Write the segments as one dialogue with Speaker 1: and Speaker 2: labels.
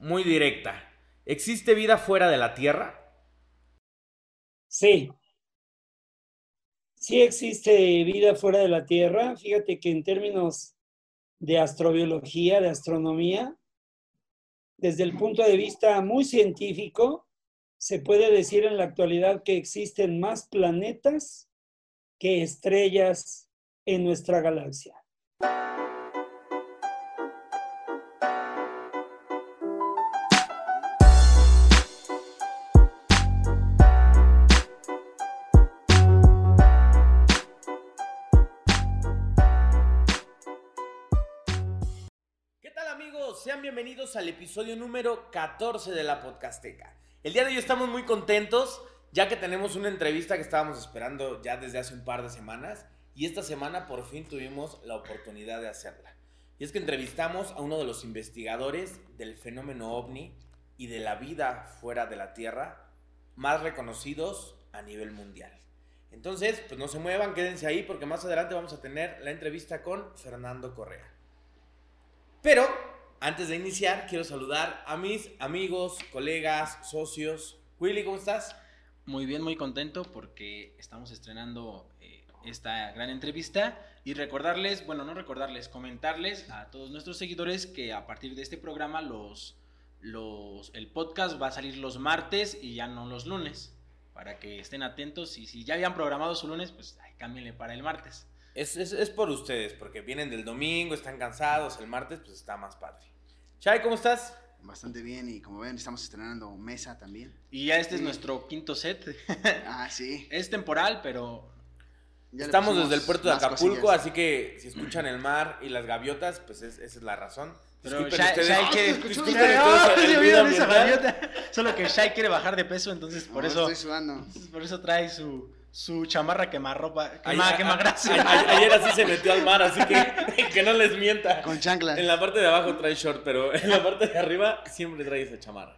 Speaker 1: muy directa. ¿Existe vida fuera de la Tierra?
Speaker 2: Sí. Sí existe vida fuera de la Tierra. Fíjate que en términos de astrobiología, de astronomía, desde el punto de vista muy científico, se puede decir en la actualidad que existen más planetas que estrellas en nuestra galaxia.
Speaker 1: Bienvenidos al episodio número 14 de la Podcasteca. El día de hoy estamos muy contentos ya que tenemos una entrevista que estábamos esperando ya desde hace un par de semanas y esta semana por fin tuvimos la oportunidad de hacerla. Y es que entrevistamos a uno de los investigadores del fenómeno ovni y de la vida fuera de la Tierra más reconocidos a nivel mundial. Entonces, pues no se muevan, quédense ahí porque más adelante vamos a tener la entrevista con Fernando Correa. Pero antes de iniciar, quiero saludar a mis amigos, colegas, socios. Willy, ¿cómo estás?
Speaker 3: Muy bien, muy contento porque estamos estrenando eh, esta gran entrevista y recordarles, bueno, no recordarles, comentarles a todos nuestros seguidores que a partir de este programa los, el podcast va a salir los martes y ya no los lunes, para que estén atentos y si ya habían programado su lunes, pues ay, cámbienle para el martes.
Speaker 1: Es, es, es, por ustedes, porque vienen del domingo, están cansados, el martes pues está más padre. Chay, ¿cómo estás?
Speaker 4: Bastante bien y como ven estamos estrenando mesa también.
Speaker 3: Y ya este es nuestro quinto set.
Speaker 4: ah, sí.
Speaker 3: Es temporal, pero...
Speaker 1: estamos desde el puerto de Acapulco, así que si escuchan el mar y las gaviotas, pues esa es la razón.
Speaker 3: Pero Shai, quiere... Solo que Shai quiere bajar de peso, entonces por eso... Por eso trae su su chamarra quemarropa, quema, quema grasa.
Speaker 1: ayer así se metió al mar, así que que no les mienta.
Speaker 4: Con chanclas.
Speaker 1: En la parte de abajo trae short, pero en la parte de arriba siempre trae esa chamarra.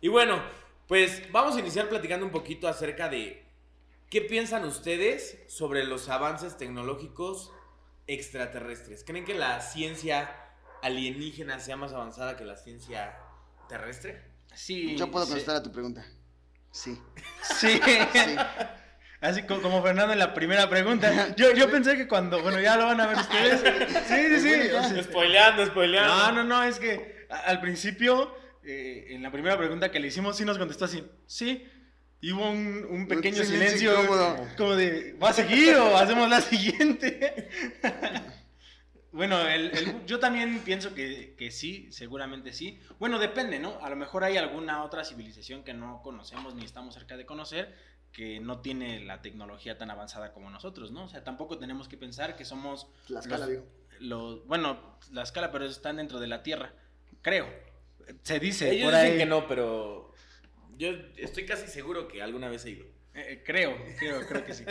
Speaker 1: Y bueno, pues vamos a iniciar platicando un poquito acerca de qué piensan ustedes sobre los avances tecnológicos extraterrestres. ¿Creen que la ciencia alienígena sea más avanzada que la ciencia terrestre?
Speaker 4: Sí. Yo puedo contestar a tu pregunta. Sí.
Speaker 3: Sí. sí. Así como Fernando en la primera pregunta. Yo, yo pensé que cuando, bueno, ya lo van a ver ustedes. Sí, sí,
Speaker 1: sí. spoileando, spoileando.
Speaker 3: No, no, no, es que al principio, eh, en la primera pregunta que le hicimos, sí nos contestó así, sí. Y hubo un, un pequeño silencio, como de, ¿va a seguir o hacemos la siguiente? Bueno, el, yo también pienso que, que, sí, seguramente sí. Bueno, depende, ¿no? A lo mejor hay alguna otra civilización que no conocemos ni estamos cerca de conocer que no tiene la tecnología tan avanzada como nosotros, ¿no? O sea, tampoco tenemos que pensar que somos...
Speaker 4: La escala, digo.
Speaker 3: Los, bueno, la escala, pero están dentro de la Tierra, creo. Se dice.
Speaker 1: Ellos dicen que no, pero yo estoy casi seguro que alguna vez he ido.
Speaker 3: Eh, eh, creo, creo, creo que sí.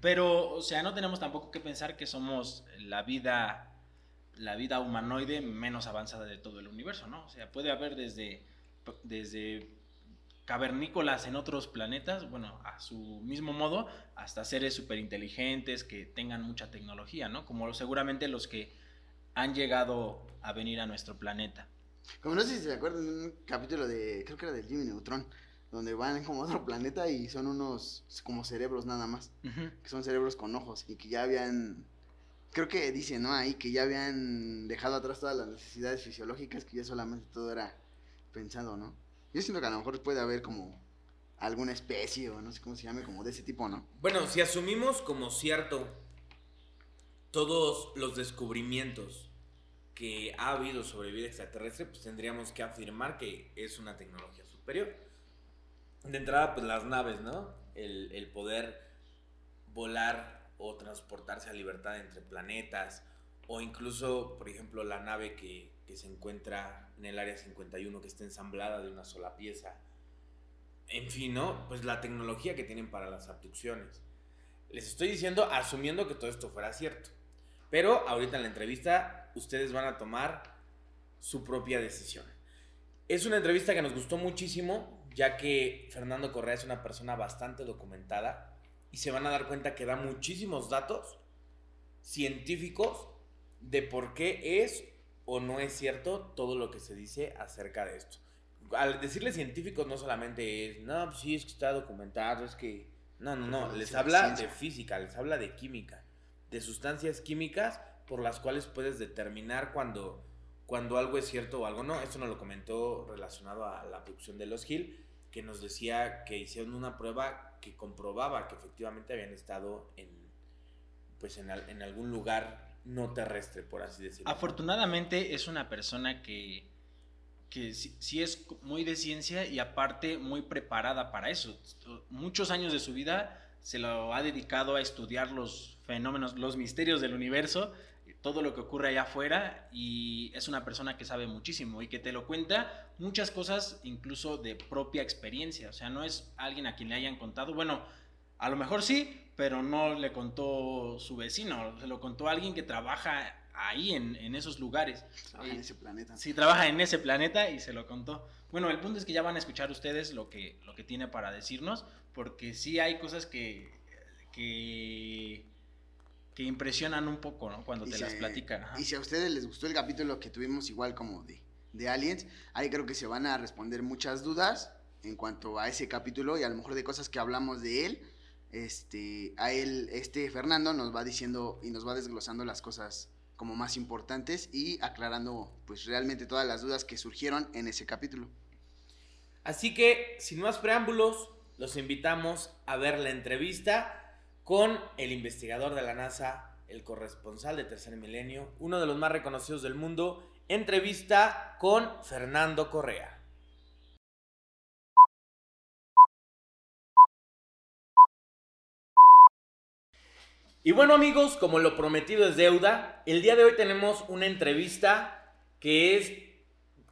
Speaker 3: Pero, o sea, no tenemos tampoco que pensar que somos la vida, la vida humanoide menos avanzada de todo el universo, ¿no? O sea, puede haber desde, desde cavernícolas en otros planetas, bueno, a su mismo modo, hasta seres súper inteligentes que tengan mucha tecnología, ¿no? Como seguramente los que han llegado a venir a nuestro planeta.
Speaker 4: Como no sé si se acuerdan de un capítulo de, creo que era de Jimmy Neutron, donde van como a otro planeta y son unos como cerebros nada más, que son cerebros con ojos y que ya habían, creo que dice, ¿no? Ahí que ya habían dejado atrás todas las necesidades fisiológicas, que ya solamente todo era pensado, ¿no? Yo siento que a lo mejor puede haber como alguna especie o no sé cómo se llame, como de ese tipo, ¿no?
Speaker 1: Bueno, si asumimos como cierto todos los descubrimientos que ha habido sobre vida extraterrestre, pues tendríamos que afirmar que es una tecnología superior. De entrada, pues las naves, ¿no? El, el poder volar o transportarse a libertad entre planetas, o incluso, por ejemplo, la nave que, que se encuentra en el área 51 que está ensamblada de una sola pieza. En fin, ¿no? Pues la tecnología que tienen para las abducciones. Les estoy diciendo asumiendo que todo esto fuera cierto. Pero ahorita en la entrevista ustedes van a tomar su propia decisión. Es una entrevista que nos gustó muchísimo, ya que Fernando Correa es una persona bastante documentada y se van a dar cuenta que da muchísimos datos científicos de por qué es o no es cierto todo lo que se dice acerca de esto. Al decirle científicos no solamente es, no, pues sí, es que está documentado, es que... No, no, no, les habla de física, les habla de química, de sustancias químicas por las cuales puedes determinar cuando, cuando algo es cierto o algo no. Esto nos lo comentó relacionado a la producción de los Hill, que nos decía que hicieron una prueba que comprobaba que efectivamente habían estado en, pues en, en algún lugar no terrestre, por así decirlo.
Speaker 5: Afortunadamente es una persona que, que sí, es muy de ciencia y aparte muy preparada para eso. Muchos años de su vida se lo ha dedicado a estudiar los fenómenos, los misterios del universo, todo lo que ocurre allá afuera y es una persona que sabe muchísimo y que te lo cuenta muchas cosas incluso de propia experiencia. O sea, no es alguien a quien le hayan contado, bueno, a lo mejor sí, pero no le contó su vecino, se lo contó alguien que trabaja ahí en, esos lugares.
Speaker 4: Trabaja en ese planeta.
Speaker 5: Sí, trabaja en ese planeta y se lo contó. Bueno, el punto es que ya van a escuchar ustedes lo que, lo que tiene para decirnos, porque sí hay cosas que, que, que impresionan un poco, ¿no? Cuando te las platican.
Speaker 4: Y si a ustedes les gustó el capítulo que tuvimos igual como de, de Aliens, ahí creo que se van a responder muchas dudas en cuanto a ese capítulo y a lo mejor de cosas que hablamos de él este, a él, este Fernando nos va diciendo y nos va desglosando las cosas como más importantes y aclarando pues realmente todas las dudas que surgieron en ese capítulo.
Speaker 1: Así que, sin más preámbulos, los invitamos a ver la entrevista con el investigador de la NASA, el corresponsal de Tercer Milenio, uno de los más reconocidos del mundo, entrevista con Fernando Correa. Y bueno amigos, como lo prometido es deuda, el día de hoy tenemos una entrevista que es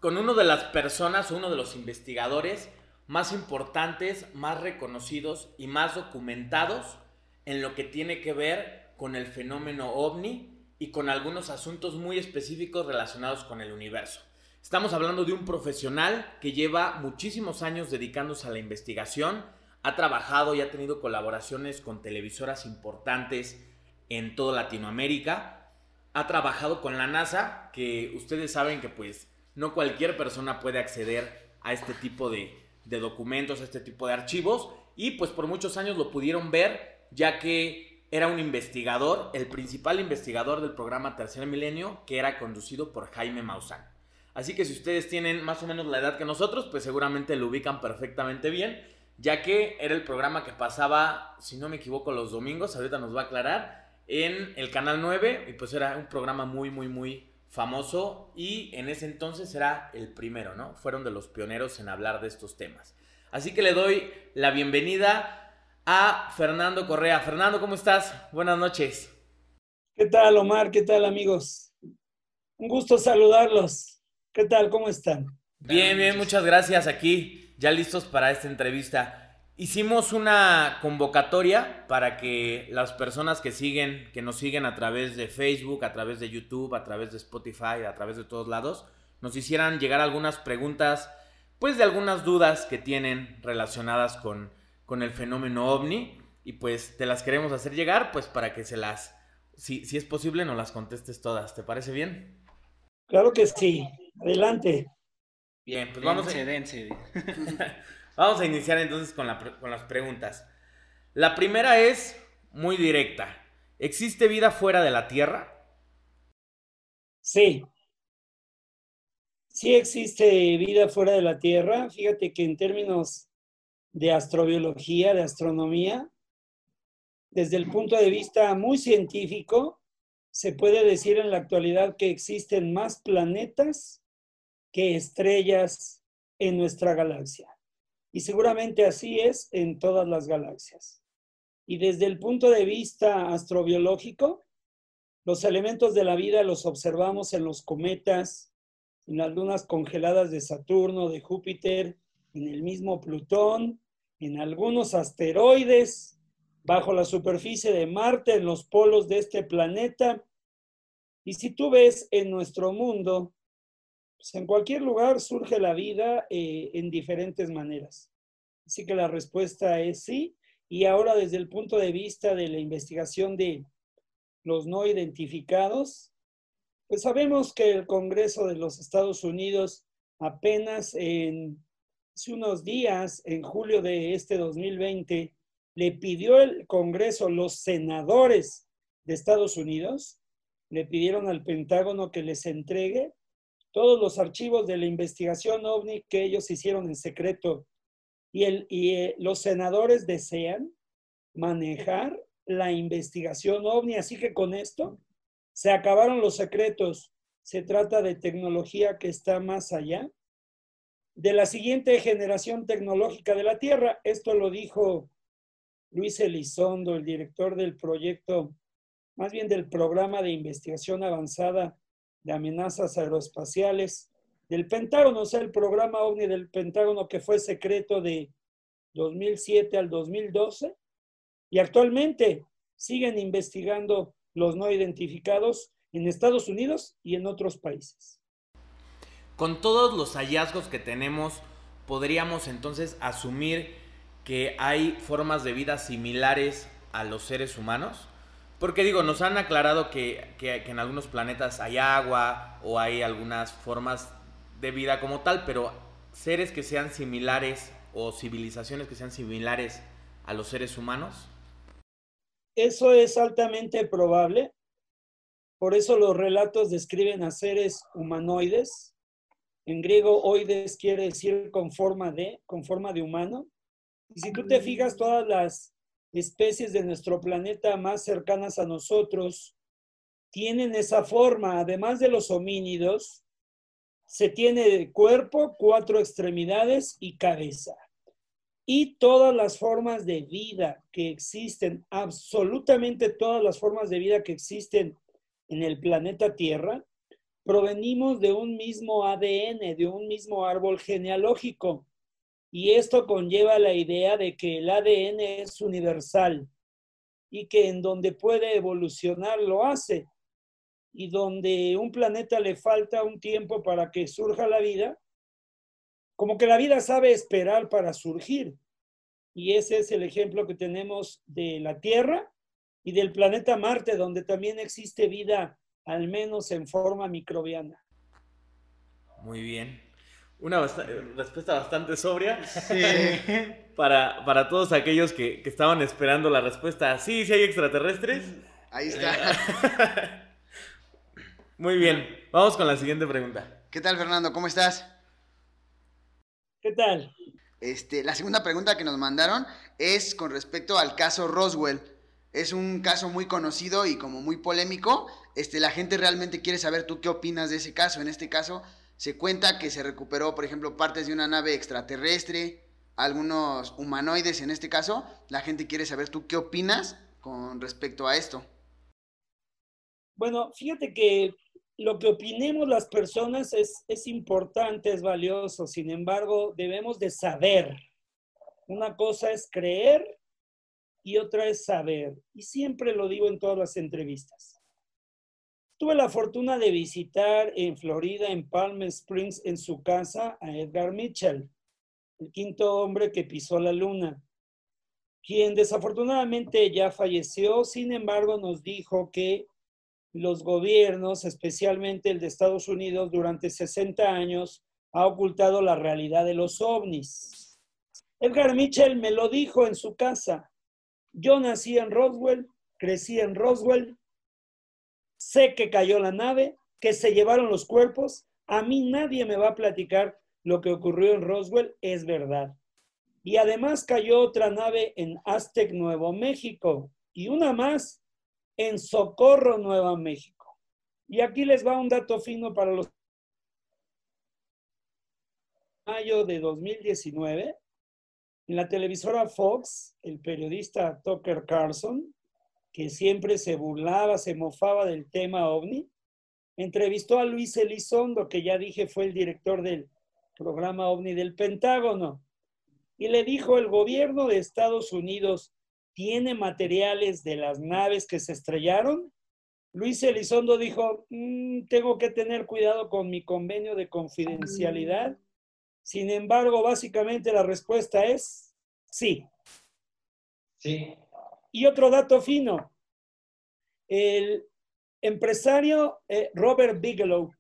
Speaker 1: con uno de las personas, uno de los investigadores más importantes, más reconocidos y más documentados en lo que tiene que ver con el fenómeno ovni y con algunos asuntos muy específicos relacionados con el universo. Estamos hablando de un profesional que lleva muchísimos años dedicándose a la investigación, ha trabajado y ha tenido colaboraciones con televisoras importantes en toda Latinoamérica. Ha trabajado con la NASA, que ustedes saben que pues no cualquier persona puede acceder a este tipo de, documentos, a este tipo de archivos. Y pues por muchos años lo pudieron ver, ya que era un investigador, el principal investigador del programa Tercer Milenio, que era conducido por Jaime Maussan. Así que si ustedes tienen más o menos la edad que nosotros, pues seguramente lo ubican perfectamente bien ya que era el programa que pasaba, si no me equivoco, los domingos, ahorita nos va a aclarar, en el Canal 9, y pues era un programa muy, muy, muy famoso, y en ese entonces era el primero, ¿no? Fueron de los pioneros en hablar de estos temas. Así que le doy la bienvenida a Fernando Correa. Fernando, ¿cómo estás? Buenas noches.
Speaker 2: ¿Qué tal, Omar? ¿Qué tal, amigos? Un gusto saludarlos. ¿Qué tal? ¿Cómo están?
Speaker 1: Bien, bien, muchas gracias aquí ya listos para esta entrevista. Hicimos una convocatoria para que las personas que siguen, que nos siguen a través de Facebook, a través de YouTube, a través de Spotify, a través de todos lados, nos hicieran llegar algunas preguntas, pues de algunas dudas que tienen relacionadas con, con el fenómeno ovni. Y pues te las queremos hacer llegar, pues para que se las, si, si es posible, nos las contestes todas. ¿Te parece bien?
Speaker 2: Claro que sí. Adelante.
Speaker 1: Bien, pues vamos a... vamos a iniciar entonces con, con las preguntas. La primera es muy directa. ¿Existe vida fuera de la Tierra?
Speaker 2: Sí. Sí existe vida fuera de la Tierra. Fíjate que en términos de astrobiología, de astronomía, desde el punto de vista muy científico, se puede decir en la actualidad que existen más planetas que estrellas en nuestra galaxia. Y seguramente así es en todas las galaxias. Y desde el punto de vista astrobiológico, los elementos de la vida los observamos en los cometas, en las lunas congeladas de Saturno, de Júpiter, en el mismo Plutón, en algunos asteroides, bajo la superficie de Marte, en los polos de este planeta. Y si tú ves en nuestro mundo pues, en cualquier lugar surge la vida eh, en diferentes maneras. Así que la respuesta es sí. Y ahora desde el punto de vista de la investigación de los no identificados, Pues sabemos que el Congreso de los Estados Unidos apenas en hace unos días, en julio de este 2020, le pidió el Congreso, los senadores de Estados Unidos, le pidieron al Pentágono que les entregue todos los archivos de la investigación ovni que ellos hicieron en secreto. Y, el, y eh, los senadores desean manejar la investigación ovni, así que con esto se acabaron los secretos. Se trata de tecnología que está más allá de la siguiente generación tecnológica de la Tierra. Esto lo dijo Luis Elizondo, el director del proyecto, más bien del programa de investigación avanzada de amenazas aeroespaciales del Pentágono, o sea, el programa OVNI del Pentágono que fue secreto de 2007 al 2012 y actualmente siguen investigando los no identificados en Estados Unidos y en otros países.
Speaker 1: Con todos los hallazgos que tenemos, podríamos entonces asumir que hay formas de vida similares a los seres humanos. Porque digo, nos han aclarado que, que, en algunos planetas hay agua o hay algunas formas de vida como tal, pero seres que sean similares o civilizaciones que sean similares a los seres humanos.
Speaker 2: Eso es altamente probable. Por eso los relatos describen a seres humanoides. En griego, oides quiere decir con forma de, con forma de humano. Y si tú te fijas, todas las especies de nuestro planeta más cercanas a nosotros tienen esa forma, además de los homínidos, se tiene cuerpo, cuatro extremidades y cabeza y todas las formas de vida que existen, absolutamente todas las formas de vida que existen en el planeta Tierra, provenimos de un mismo ADN, de un mismo árbol genealógico. Y esto conlleva la idea de que el ADN es universal y que en donde puede evolucionar lo hace. Y donde un planeta le falta un tiempo para que surja la vida, como que la vida sabe esperar para surgir. Y ese es el ejemplo que tenemos de la Tierra y del planeta Marte, donde también existe vida, al menos en forma microbiana.
Speaker 1: Muy bien. Una respuesta bastante sobria. Sí. para, para todos aquellos que, que, estaban esperando la respuesta, sí, sí hay extraterrestres.
Speaker 4: Ahí está.
Speaker 1: Muy bien, vamos con la siguiente pregunta.
Speaker 4: ¿Qué tal, Fernando? ¿Cómo estás?
Speaker 2: ¿Qué tal?
Speaker 4: Este, la segunda pregunta que nos mandaron es con respecto al caso Roswell. Es un caso muy conocido y como muy polémico. Este, la gente realmente quiere saber tú qué opinas de ese caso. En este caso se cuenta que se recuperó, por ejemplo, partes de una nave extraterrestre, algunos humanoides en este caso. La gente quiere saber tú qué opinas con respecto a esto.
Speaker 2: Bueno, fíjate que lo que opinemos las personas es, es importante, es valioso, sin embargo, debemos de saber. Una cosa es creer y otra es saber. Y siempre lo digo en todas las entrevistas. Tuve la fortuna de visitar en Florida, en Palm Springs, en su casa, a Edgar Mitchell, el quinto hombre que pisó la luna, quien desafortunadamente ya falleció, sin embargo nos dijo que los gobiernos, especialmente el de Estados Unidos, durante 60 años ha ocultado la realidad de los ovnis. Edgar Mitchell me lo dijo en su casa. Yo nací en Roswell, crecí en Roswell, sé que cayó la nave, que se llevaron los cuerpos. A mí nadie me va a platicar lo que ocurrió en Roswell, es verdad. Y además cayó otra nave en Aztec, Nuevo México, y una más en Socorro, Nueva México. Y aquí les va un dato fino para los mayo de 2019, en la televisora Fox, el periodista Tucker Carlson, que siempre se burlaba, se mofaba del tema ovni, entrevistó a Luis Elizondo, que ya dije fue el director del programa ovni del Pentágono, y le dijo, el gobierno de Estados Unidos tiene materiales de las naves que se estrellaron? Luis Elizondo dijo, mm, tengo que tener cuidado con mi convenio de confidencialidad. Sin embargo, básicamente la respuesta es sí.
Speaker 1: Sí.
Speaker 2: Y otro dato fino, el Empresario eh, Robert Bigelow,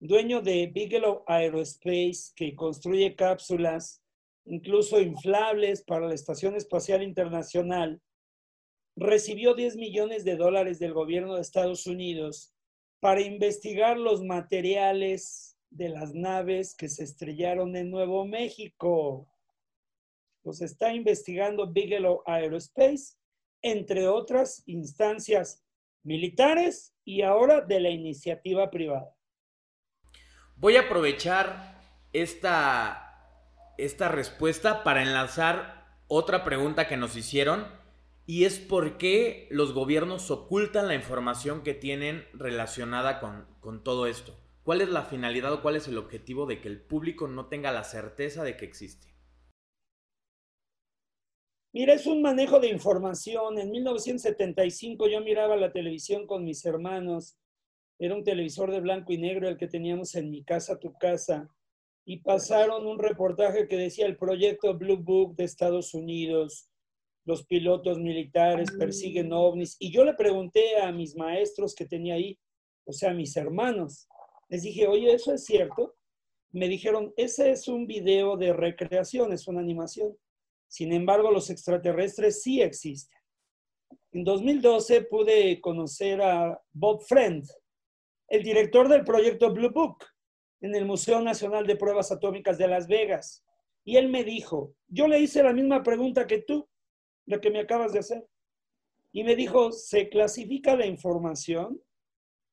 Speaker 2: dueño de Bigelow Aerospace, que construye cápsulas, incluso inflables para la Estación Espacial Internacional, recibió 10 millones de dólares del gobierno de Estados Unidos para investigar los materiales de las naves que se estrellaron en Nuevo México. Los está investigando Bigelow Aerospace, entre otras instancias militares y ahora de la iniciativa privada.
Speaker 1: Voy a aprovechar esta, esta respuesta para enlazar otra pregunta que nos hicieron y es por qué los gobiernos ocultan la información que tienen relacionada con, con todo esto. ¿Cuál es la finalidad o cuál es el objetivo de que el público no tenga la certeza de que existe?
Speaker 2: Mira, es un manejo de información. En 1975 yo miraba la televisión con mis hermanos. Era un televisor de blanco y negro el que teníamos en mi casa, tu casa. Y pasaron un reportaje que decía el proyecto Blue Book de Estados Unidos los pilotos militares persiguen ovnis. Y yo le pregunté a mis maestros que tenía ahí, o sea, a mis hermanos, les dije, oye, ¿eso es cierto? Me dijeron, ese es un video de recreación, es una animación. Sin embargo, los extraterrestres sí existen. En 2012 pude conocer a Bob Friend, el director del proyecto Blue Book, en el Museo Nacional de Pruebas Atómicas de Las Vegas. Y él me dijo, yo le hice la misma pregunta que tú lo que me acabas de hacer. Y me dijo, se clasifica la información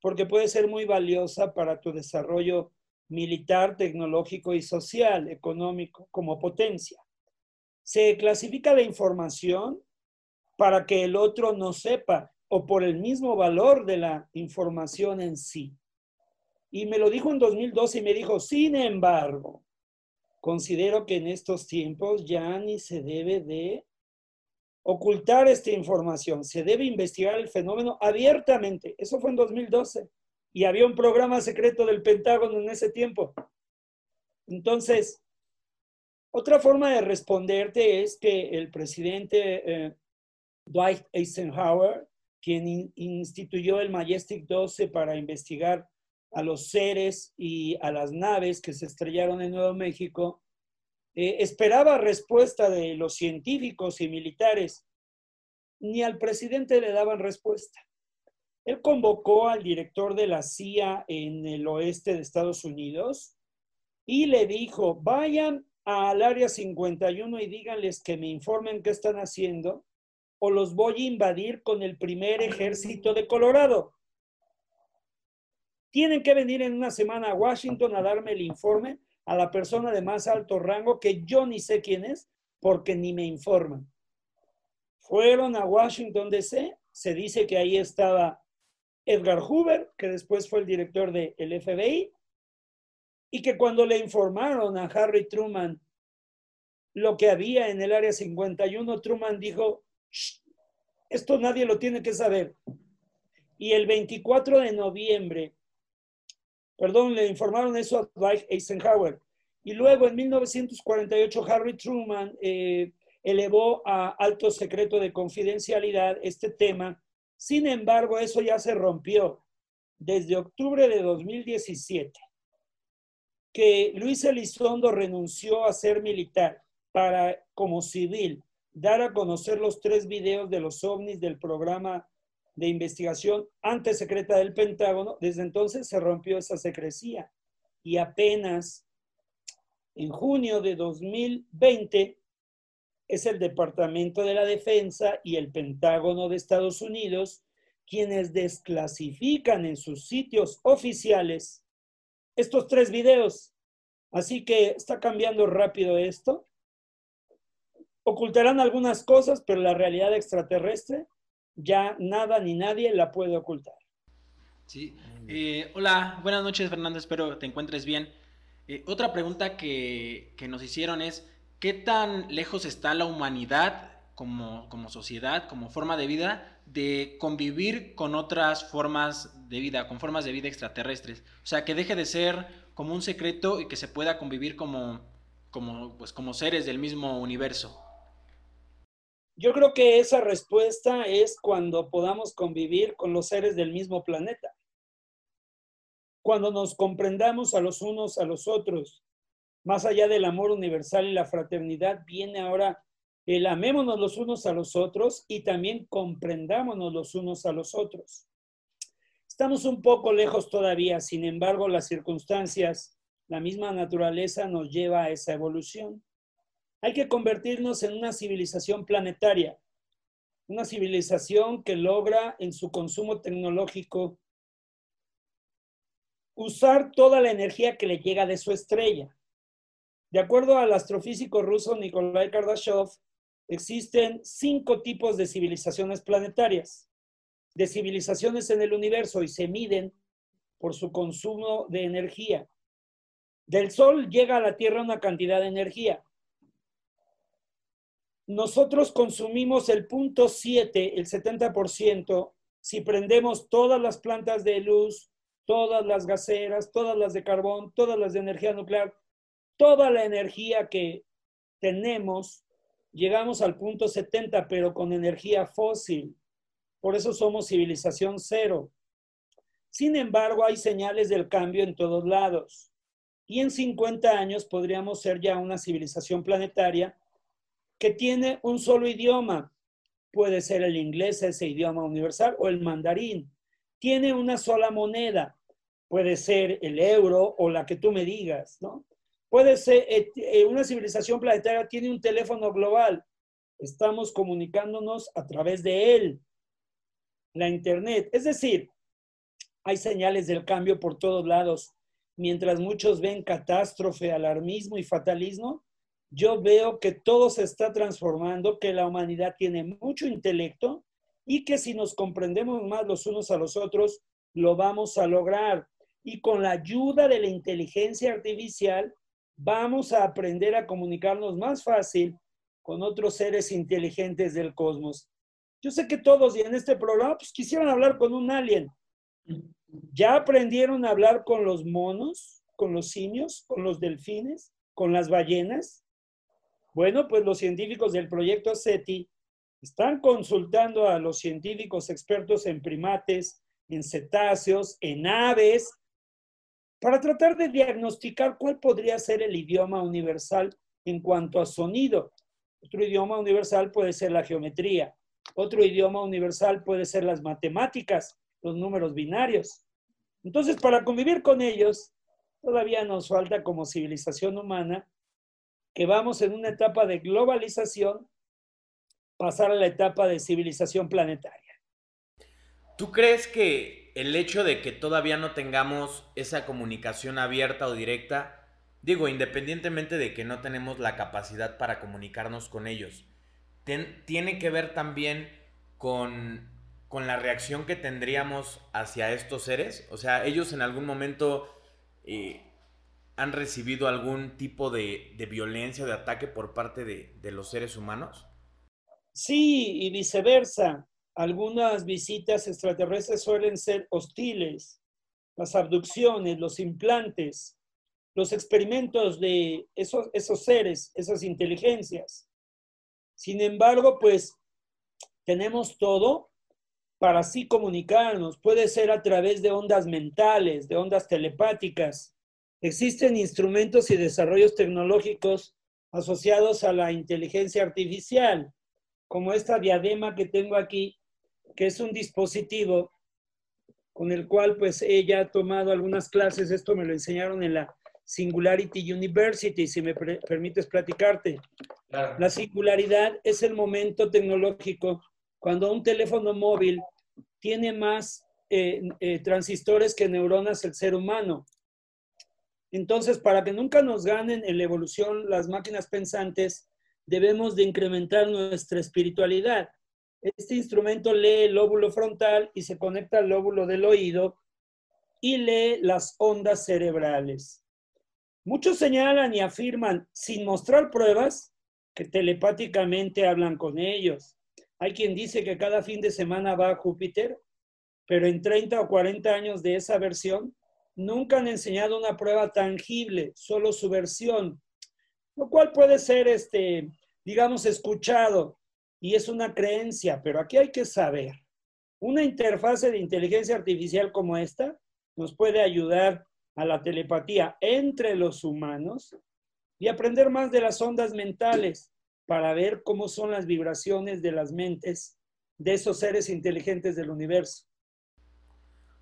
Speaker 2: porque puede ser muy valiosa para tu desarrollo militar, tecnológico y social, económico, como potencia. Se clasifica la información para que el otro no sepa o por el mismo valor de la información en sí. Y me lo dijo en 2012 y me dijo, sin embargo, considero que en estos tiempos ya ni se debe de ocultar esta información. Se debe investigar el fenómeno abiertamente. Eso fue en 2012. Y había un programa secreto del Pentágono en ese tiempo. Entonces, otra forma de responderte es que el presidente eh, Dwight Eisenhower, quien instituyó el Majestic 12 para investigar a los seres y a las naves que se estrellaron en Nuevo México, eh, esperaba respuesta de los científicos y militares, ni al presidente le daban respuesta. Él convocó al director de la CIA en el oeste de Estados Unidos y le dijo, vayan al área 51 y díganles que me informen qué están haciendo o los voy a invadir con el primer ejército de Colorado. Tienen que venir en una semana a Washington a darme el informe a la persona de más alto rango que yo ni sé quién es porque ni me informan. Fueron a Washington DC, se dice que ahí estaba Edgar Hoover, que después fue el director del FBI, y que cuando le informaron a Harry Truman lo que había en el área 51, Truman dijo, esto nadie lo tiene que saber. Y el 24 de noviembre Perdón, le informaron eso a Dwight Eisenhower. Y luego en 1948 Harry Truman eh, elevó a alto secreto de confidencialidad este tema. Sin embargo, eso ya se rompió desde octubre de 2017, que Luis Elizondo renunció a ser militar para, como civil, dar a conocer los tres videos de los ovnis del programa de investigación antes secreta del Pentágono, desde entonces se rompió esa secrecía y apenas en junio de 2020 es el Departamento de la Defensa y el Pentágono de Estados Unidos quienes desclasifican en sus sitios oficiales estos tres videos. Así que está cambiando rápido esto. Ocultarán algunas cosas, pero la realidad extraterrestre ya nada ni nadie la puede ocultar.
Speaker 5: Sí. Eh, hola, buenas noches Fernando, espero te encuentres bien. Eh, otra pregunta que, nos hicieron es, ¿qué tan lejos está la humanidad como, como sociedad, como forma de vida, de convivir con otras formas de vida, con formas de vida extraterrestres? O sea, que deje de ser como un secreto y que se pueda convivir como, como, pues, como seres del mismo universo.
Speaker 2: Yo creo que esa respuesta es cuando podamos convivir con los seres del mismo planeta. Cuando nos comprendamos a los unos a los otros, más allá del amor universal y la fraternidad, viene ahora el amémonos los unos a los otros y también comprendámonos los unos a los otros. Estamos un poco lejos todavía, sin embargo, las circunstancias, la misma naturaleza nos lleva a esa evolución. Hay que convertirnos en una civilización planetaria, una civilización que logra en su consumo tecnológico usar toda la energía que le llega de su estrella. De acuerdo al astrofísico ruso Nikolai Kardashev, existen cinco tipos de civilizaciones planetarias, de civilizaciones en el universo y se miden por su consumo de energía. Del Sol llega a la Tierra una cantidad de energía nosotros consumimos el punto 7, el 70%, si prendemos todas las plantas de luz, todas las gaseras, todas las de carbón, todas las de energía nuclear, toda la energía que tenemos, llegamos al punto 70, pero con energía fósil. Por eso somos civilización cero. Sin embargo, hay señales del cambio en todos lados. Y en 50 años podríamos ser ya una civilización planetaria que tiene un solo idioma. Puede ser el inglés, ese idioma universal, o el mandarín. Tiene una sola moneda. Puede ser el euro o la que tú me digas, ¿no? Puede ser, eh, eh, una civilización planetaria tiene un teléfono global. Estamos comunicándonos a través de él. La Internet. Es decir, hay señales del cambio por todos lados. Mientras muchos ven catástrofe, alarmismo y fatalismo, yo veo que todo se está transformando, que la humanidad tiene mucho intelecto y que si nos comprendemos más los unos a los otros, lo vamos a lograr. Y con la ayuda de la inteligencia artificial, vamos a aprender a comunicarnos más fácil con otros seres inteligentes del cosmos. Yo sé que todos y en este programa pues, quisieran hablar con un alien. ¿Ya aprendieron a hablar con los monos, con los simios, con los delfines, con las ballenas? Bueno, pues los científicos del proyecto SETI están consultando a los científicos expertos en primates, en cetáceos, en aves, para tratar de diagnosticar cuál podría ser el idioma universal en cuanto a sonido. Otro idioma universal puede ser la geometría. Otro idioma universal puede ser las matemáticas, los números binarios. Entonces, para convivir con ellos, todavía nos falta como civilización humana que vamos en una etapa de globalización, pasar a la etapa de civilización planetaria.
Speaker 1: ¿Tú crees que el hecho de que todavía no tengamos esa comunicación abierta o directa, digo, independientemente de que no tenemos la capacidad para comunicarnos con ellos, tiene que ver también con, con la reacción que tendríamos hacia estos seres? O sea, ellos en algún momento... Eh, han recibido algún tipo de, violencia de ataque por parte de, de, los seres humanos?
Speaker 2: Sí, y viceversa. Algunas visitas extraterrestres suelen ser hostiles. Las abducciones, los implantes, los experimentos de esos, esos seres, esas inteligencias. Sin embargo, pues tenemos todo para así comunicarnos. Puede ser a través de ondas mentales, de ondas telepáticas, Existen instrumentos y desarrollos tecnológicos asociados a la inteligencia artificial, como esta diadema que tengo aquí, que es un dispositivo con el cual pues ella ha tomado algunas clases, esto me lo enseñaron en la Singularity University, si me permites platicarte. La singularidad es el momento tecnológico cuando un teléfono móvil tiene más eh, eh, transistores que neuronas el ser humano. Entonces, para que nunca nos ganen en la evolución las máquinas pensantes, debemos de incrementar nuestra espiritualidad. Este instrumento lee el lóbulo frontal y se conecta al lóbulo del oído y lee las ondas cerebrales. Muchos señalan y afirman, sin mostrar pruebas, que telepáticamente hablan con ellos. Hay quien dice que cada fin de semana va a Júpiter, pero en 30 o 40 años de esa versión, nunca han enseñado una prueba tangible, solo su versión, lo cual puede ser, este, digamos, escuchado. Y es una creencia, pero aquí hay que saber, una interfase de inteligencia artificial como esta nos puede ayudar a la telepatía entre los humanos y aprender más de las ondas mentales para ver cómo son las vibraciones de las mentes de esos seres inteligentes del universo.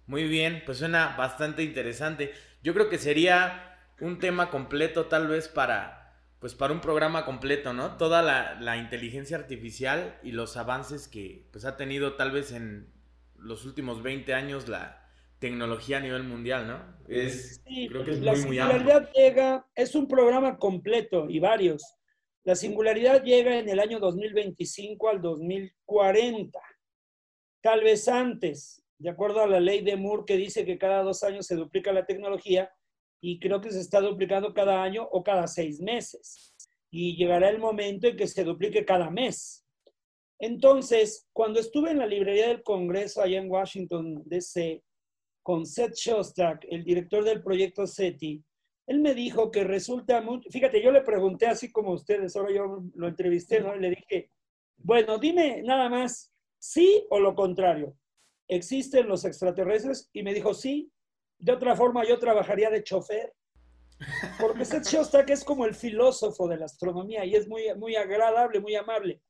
Speaker 1: Muy bien, pues suena bastante interesante. Yo creo que sería un tema completo tal vez para, pues para un programa completo, ¿no? Toda la, inteligencia artificial y los avances que pues ha tenido tal vez en los últimos 20 años la tecnología a nivel mundial, ¿no?
Speaker 2: Es, creo que es la muy, singularidad llega, es un programa completo y varios. La singularidad llega en el año 2025 al 2040, tal vez antes, de acuerdo a la ley de Moore que dice que cada dos años se duplica la tecnología y creo que se está duplicando cada año o cada seis meses. Y llegará el momento en que se duplique cada mes. Entonces, cuando estuve en la librería del Congreso allá en Washington, D.C., con Seth Shostak, el director del proyecto SETI, él me dijo que resulta mucho, fíjate, yo le pregunté así como ustedes, ahora yo lo entrevisté, ¿no? Y le dije, bueno, dime nada más, sí o lo contrario. ¿Existen los extraterrestres? Y me dijo, sí. De otra forma, yo trabajaría de chofer. Porque Seth Shostak es como el filósofo de la astronomía y es muy, muy agradable, muy amable.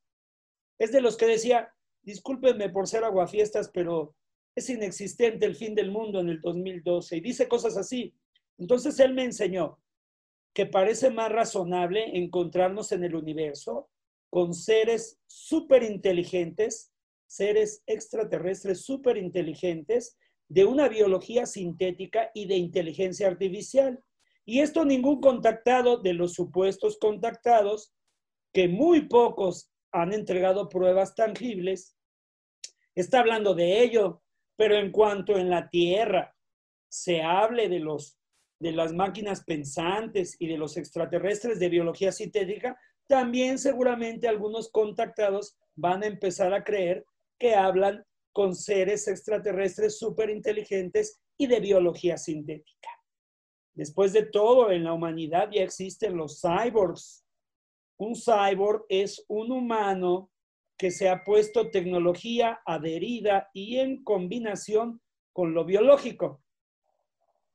Speaker 2: Es de los que decía, discúlpenme por ser aguafiestas, pero es inexistente el fin del mundo en el 2012 y dice cosas así. Entonces él me enseñó que parece más razonable encontrarnos en el universo con seres súper inteligentes, seres extraterrestres súper inteligentes, de una biología sintética y de inteligencia artificial. Y esto ningún contactado de los supuestos contactados, que muy pocos han entregado pruebas tangibles, está hablando de ello. Pero en cuanto en la Tierra se hable de, los, de las máquinas pensantes y de los extraterrestres de biología sintética, también seguramente algunos contactados van a empezar a creer que hablan con seres extraterrestres súper inteligentes y de biología sintética. Después de todo, en la humanidad ya existen los cyborgs. Un cyborg es un humano que se ha puesto tecnología adherida y en combinación con lo biológico.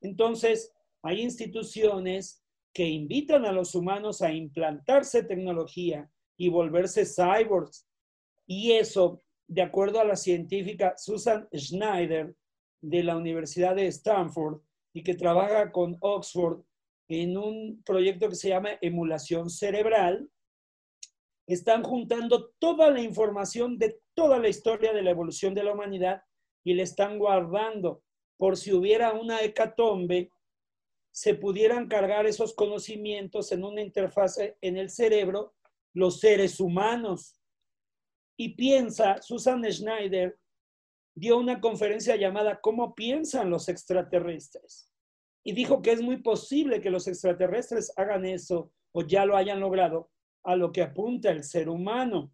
Speaker 2: Entonces, hay instituciones que invitan a los humanos a implantarse tecnología y volverse cyborgs. Y eso, de acuerdo a la científica Susan Schneider de la Universidad de Stanford y que trabaja con Oxford en un proyecto que se llama emulación cerebral, están juntando toda la información de toda la historia de la evolución de la humanidad y le están guardando por si hubiera una hecatombe, se pudieran cargar esos conocimientos en una interfase en el cerebro los seres humanos. Y piensa, Susan Schneider dio una conferencia llamada ¿Cómo piensan los extraterrestres? Y dijo que es muy posible que los extraterrestres hagan eso o ya lo hayan logrado a lo que apunta el ser humano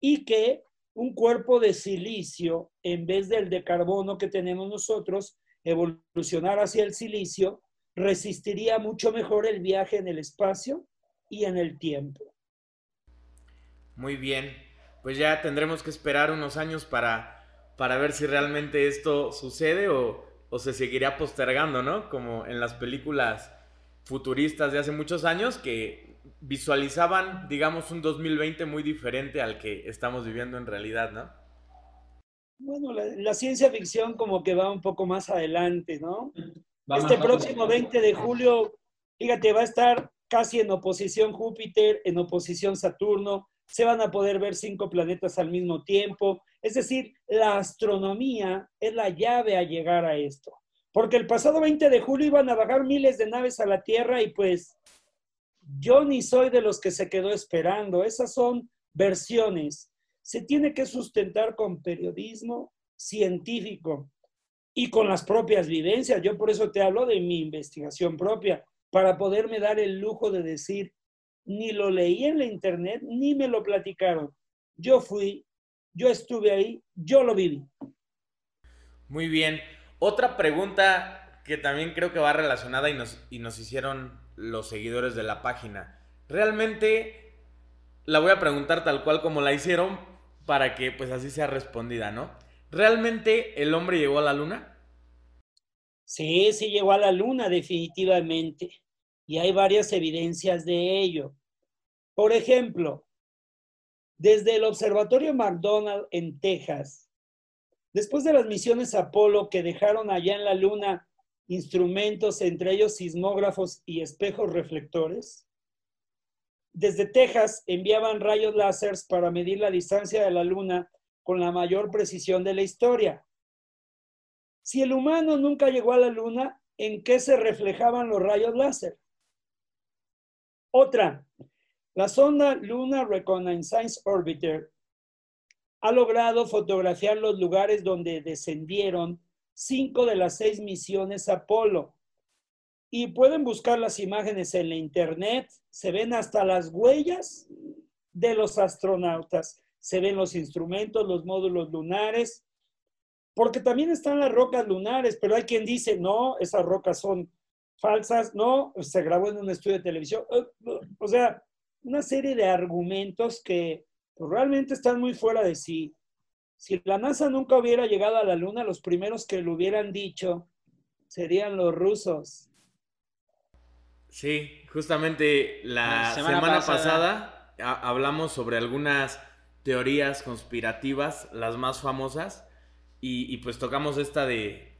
Speaker 2: y que un cuerpo de silicio, en vez del de carbono que tenemos nosotros, evolucionar hacia el silicio, resistiría mucho mejor el viaje en el espacio y en el tiempo.
Speaker 1: Muy bien, pues ya tendremos que esperar unos años para, para ver si realmente esto sucede o, o se seguirá postergando, ¿no? Como en las películas futuristas de hace muchos años que visualizaban, digamos, un 2020 muy diferente al que estamos viviendo en realidad, ¿no?
Speaker 2: Bueno, la, ciencia ficción como que va un poco más adelante, ¿no? este próximo 20 de julio, fíjate, va a estar casi en oposición Júpiter, en oposición Saturno, se van a poder ver cinco planetas al mismo tiempo. Es decir, la astronomía es la llave a llegar a esto. Porque el pasado 20 de julio iban a bajar miles de naves a la Tierra y pues yo ni soy de los que se quedó esperando. Esas son versiones. Se tiene que sustentar con periodismo científico y con las propias vivencias. Yo por eso te hablo de mi investigación propia, para poderme dar el lujo de decir, ni lo leí en la internet, ni me lo platicaron. Yo fui, yo estuve ahí, yo lo viví.
Speaker 1: Muy bien. Otra pregunta que también creo que va relacionada y nos, y nos hicieron los seguidores de la página. Realmente la voy a preguntar tal cual como la hicieron para que pues así sea respondida, ¿no? ¿Realmente el hombre llegó a la luna?
Speaker 2: Sí, sí llegó a la luna definitivamente. Y hay varias evidencias de ello. Por ejemplo, desde el Observatorio McDonald en Texas, después de las misiones Apolo que dejaron allá en la luna instrumentos, entre ellos sismógrafos y espejos reflectores, desde Texas enviaban rayos láseres para medir la distancia de la luna con la mayor precisión de la historia. Si el humano nunca llegó a la luna, ¿en qué se reflejaban los rayos láser? Otra, la sonda Lunar Reconnaissance Orbiter ha logrado fotografiar los lugares donde descendieron cinco de las seis misiones Apolo. Y pueden buscar las imágenes en la internet, se ven hasta las huellas de los astronautas, se ven los instrumentos, los módulos lunares, porque también están las rocas lunares, pero hay quien dice, no, esas rocas son falsas, no, se grabó en un estudio de televisión. O sea, una serie de argumentos que pues, realmente están muy fuera de sí. Si la NASA nunca hubiera llegado a la Luna, los primeros que lo hubieran dicho serían los rusos.
Speaker 1: Sí, justamente la, semana, pasada, hablamos sobre algunas teorías conspirativas, las más famosas, y, pues tocamos esta de,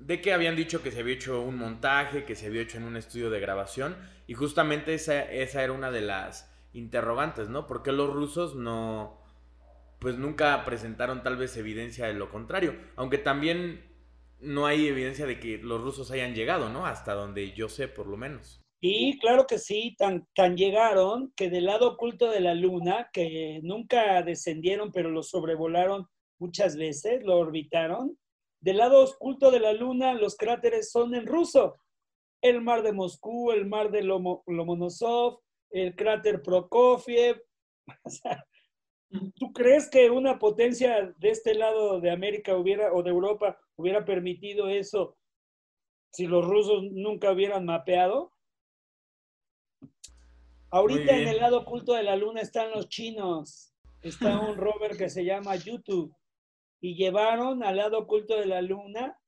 Speaker 1: de que habían dicho que se había hecho un montaje, que se había hecho en un estudio de grabación, y justamente esa, esa era una de las interrogantes, ¿no? ¿Por qué los rusos no, pues nunca presentaron tal vez evidencia de lo contrario? Aunque también no hay evidencia de que los rusos hayan llegado, ¿no? Hasta donde yo sé, por lo menos.
Speaker 2: Y claro que sí, tan, tan llegaron que del lado oculto de la luna, que nunca descendieron, pero lo sobrevolaron muchas veces, lo orbitaron, del lado oculto de la luna los cráteres son en ruso. El mar de Moscú, el mar de Lomonosov, el cráter Prokofiev. ¿Tú crees que una potencia de este lado de América hubiera o de Europa hubiera permitido eso si los rusos nunca hubieran mapeado? Ahorita en el lado oculto de la luna están los chinos. Está un rover que se llama YouTube. Y llevaron al lado oculto de la luna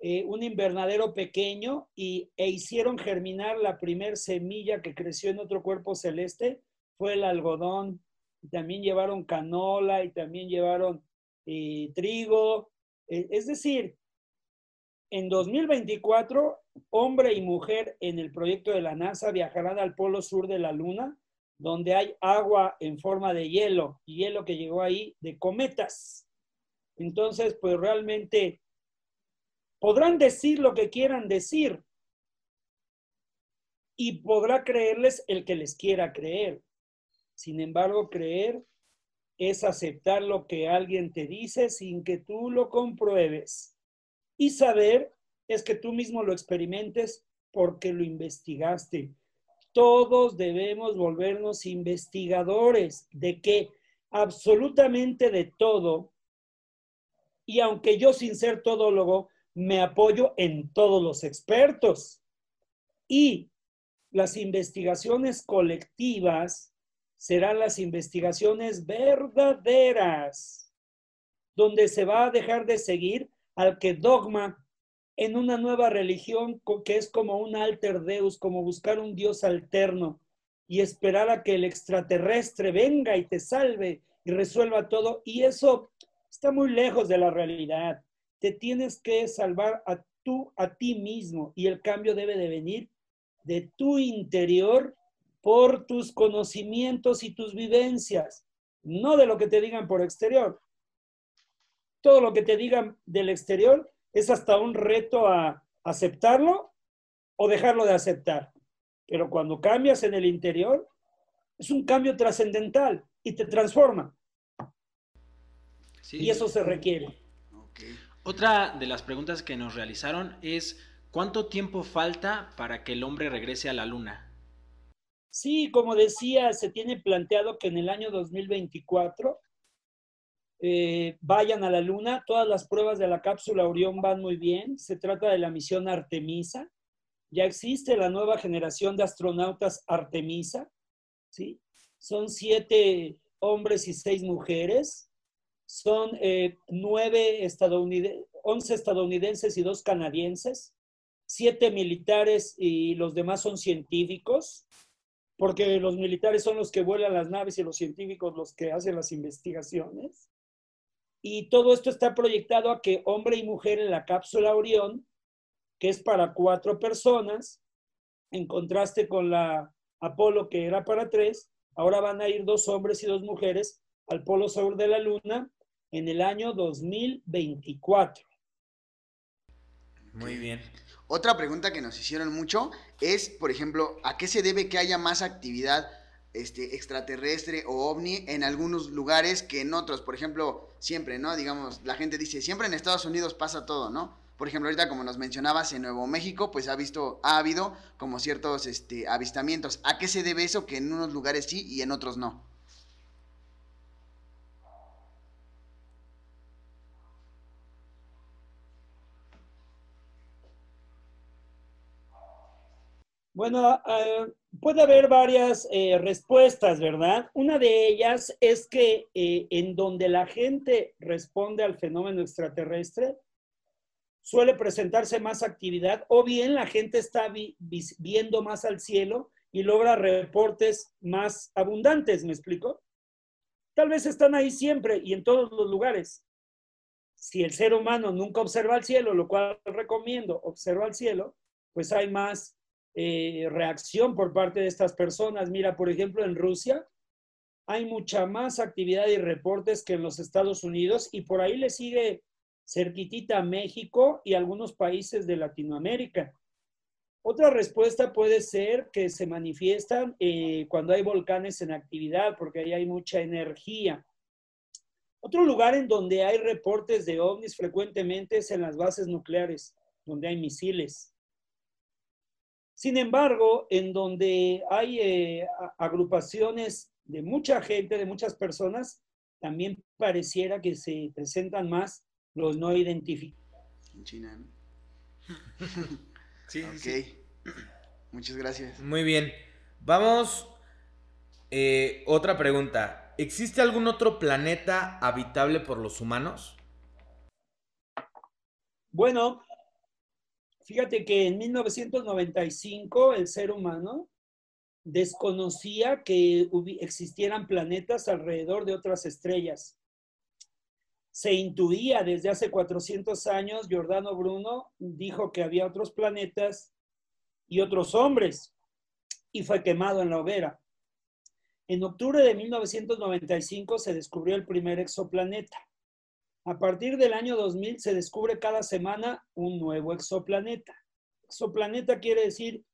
Speaker 2: eh, un invernadero pequeño y, e hicieron germinar la primer semilla que creció en otro cuerpo celeste. Fue el algodón. Y también llevaron canola y también llevaron eh, trigo. Eh, es decir, en 2024, hombre y mujer en el proyecto de la NASA viajarán al polo sur de la Luna, donde hay agua en forma de hielo, hielo que llegó ahí de cometas. Entonces, pues realmente podrán decir lo que quieran decir y podrá creerles el que les quiera creer. Sin embargo, creer es aceptar lo que alguien te dice sin que tú lo compruebes. Y saber es que tú mismo lo experimentes porque lo investigaste. Todos debemos volvernos investigadores de que absolutamente de todo. Y aunque yo sin ser todólogo, me apoyo en todos los expertos. Y las investigaciones colectivas serán las investigaciones verdaderas, donde se va a dejar de seguir al que dogma en una nueva religión que es como un alter deus, como buscar un dios alterno y esperar a que el extraterrestre venga y te salve y resuelva todo. Y eso está muy lejos de la realidad. Te tienes que salvar a tú, a ti mismo y el cambio debe de venir de tu interior por tus conocimientos y tus vivencias, no de lo que te digan por exterior todo lo que te digan del exterior es hasta un reto a aceptarlo o dejarlo de aceptar. Pero cuando cambias en el interior, es un cambio trascendental y te transforma. Y eso se requiere.
Speaker 3: Otra de las preguntas que nos realizaron es, ¿cuánto tiempo falta para que el hombre regrese a la luna?
Speaker 2: Sí, como decía, se tiene planteado que en el año 2024 eh, vayan a la Luna. Todas las pruebas de la cápsula Orión van muy bien. Se trata de la misión Artemisa. Ya existe la nueva generación de astronautas Artemisa. ¿sí? Son siete hombres y seis mujeres. Son eh, nueve estadounidenses, once estadounidenses y dos canadienses, siete militares y los demás son científicos, porque los militares son los que vuelan las naves y los científicos los que hacen las investigaciones. Y todo esto está proyectado a que hombre y mujer en la cápsula Orión, que es para cuatro personas, en contraste con la Apolo que era para tres, ahora van a ir dos hombres y dos mujeres al polo sur de la Luna en el año 2024.
Speaker 1: Muy bien.
Speaker 4: Otra pregunta que nos hicieron mucho es, por ejemplo, ¿a qué se debe que haya más actividad este, extraterrestre o ovni en algunos lugares que en otros? Por ejemplo, siempre, ¿no? Digamos, la gente dice, siempre en Estados Unidos pasa todo, ¿no? Por ejemplo, ahorita como nos mencionabas en Nuevo México, pues ha visto, ha habido como ciertos este, avistamientos. ¿A qué se debe eso que en unos lugares sí y en otros no?
Speaker 2: Bueno, eh, puede haber varias eh, respuestas, ¿verdad? Una de ellas es que eh, en donde la gente responde al fenómeno extraterrestre, suele presentarse más actividad o bien la gente está viendo más al cielo y logra reportes más abundantes, ¿me explico? Tal vez están ahí siempre y en todos los lugares. Si el ser humano nunca observa al cielo, lo cual recomiendo, observa al cielo, pues hay más eh, reacción por parte de estas personas. Mira, por ejemplo, en Rusia hay mucha más actividad y reportes que en los Estados Unidos y por ahí le sigue cerquitita México y algunos países de Latinoamérica. Otra respuesta puede ser que se manifiestan eh, cuando hay volcanes en actividad, porque ahí hay mucha energía. Otro lugar en donde hay reportes de ovnis frecuentemente es en las bases nucleares, donde hay misiles. Sin embargo, en donde hay eh, agrupaciones de mucha gente, de muchas personas, también pareciera que se presentan más los no identificados.
Speaker 4: En China, sí, ok. Muchas gracias.
Speaker 1: Muy bien. Vamos. Eh, otra pregunta. ¿Existe algún otro planeta habitable por los humanos?
Speaker 2: Bueno, Fíjate que en 1995 el ser humano desconocía que existieran planetas alrededor de otras estrellas. Se intuía desde hace 400 años, Giordano Bruno dijo que había otros planetas y otros hombres y fue quemado en la hoguera. En octubre de 1995 se descubrió el primer exoplaneta. A partir del año 2000 se descubre cada semana un nuevo exoplaneta. Exoplaneta quiere decir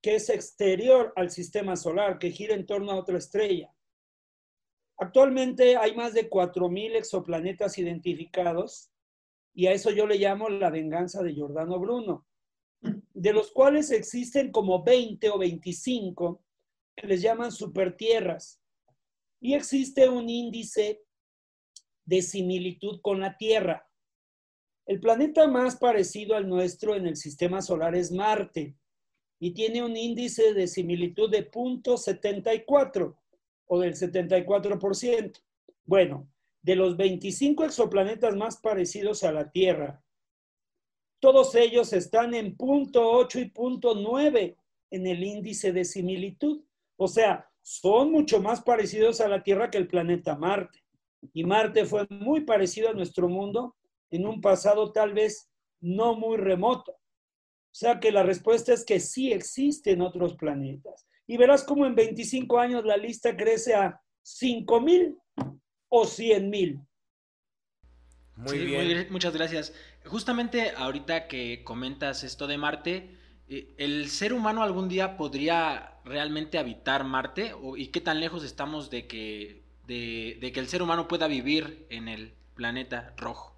Speaker 2: que es exterior al sistema solar, que gira en torno a otra estrella. Actualmente hay más de 4.000 exoplanetas identificados y a eso yo le llamo la venganza de Giordano Bruno, de los cuales existen como 20 o 25 que les llaman supertierras. Y existe un índice de similitud con la Tierra. El planeta más parecido al nuestro en el sistema solar es Marte y tiene un índice de similitud de 0.74 o del 74%. Bueno, de los 25 exoplanetas más parecidos a la Tierra, todos ellos están en 0.8 y 0.9 en el índice de similitud. O sea, son mucho más parecidos a la Tierra que el planeta Marte y Marte fue muy parecido a nuestro mundo en un pasado tal vez no muy remoto. O sea que la respuesta es que sí existen otros planetas. Y verás cómo en 25 años la lista crece a 5 mil o 100 mil.
Speaker 3: Muy bien. muchas gracias. Justamente ahorita que comentas esto de Marte, eh, ¿el ser humano algún día podría realmente habitar Marte? ¿Y qué tan lejos estamos de que de, que el ser humano pueda vivir en el planeta rojo?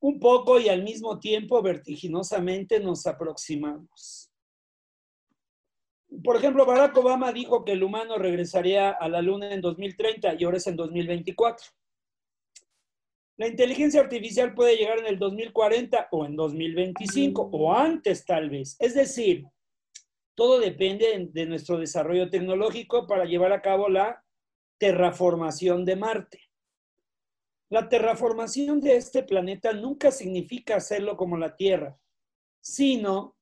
Speaker 2: Un poco y al mismo tiempo vertiginosamente nos aproximamos. Por ejemplo, Barack Obama dijo que el humano regresaría a la Luna en 2030 y ahora es en 2024. La inteligencia artificial puede llegar en el 2040 o en 2025 o antes tal vez. Es decir, Todo depende de nuestro desarrollo tecnológico para llevar a cabo la terraformación de Marte. La terraformación de este planeta nunca significa hacerlo como la Tierra, sino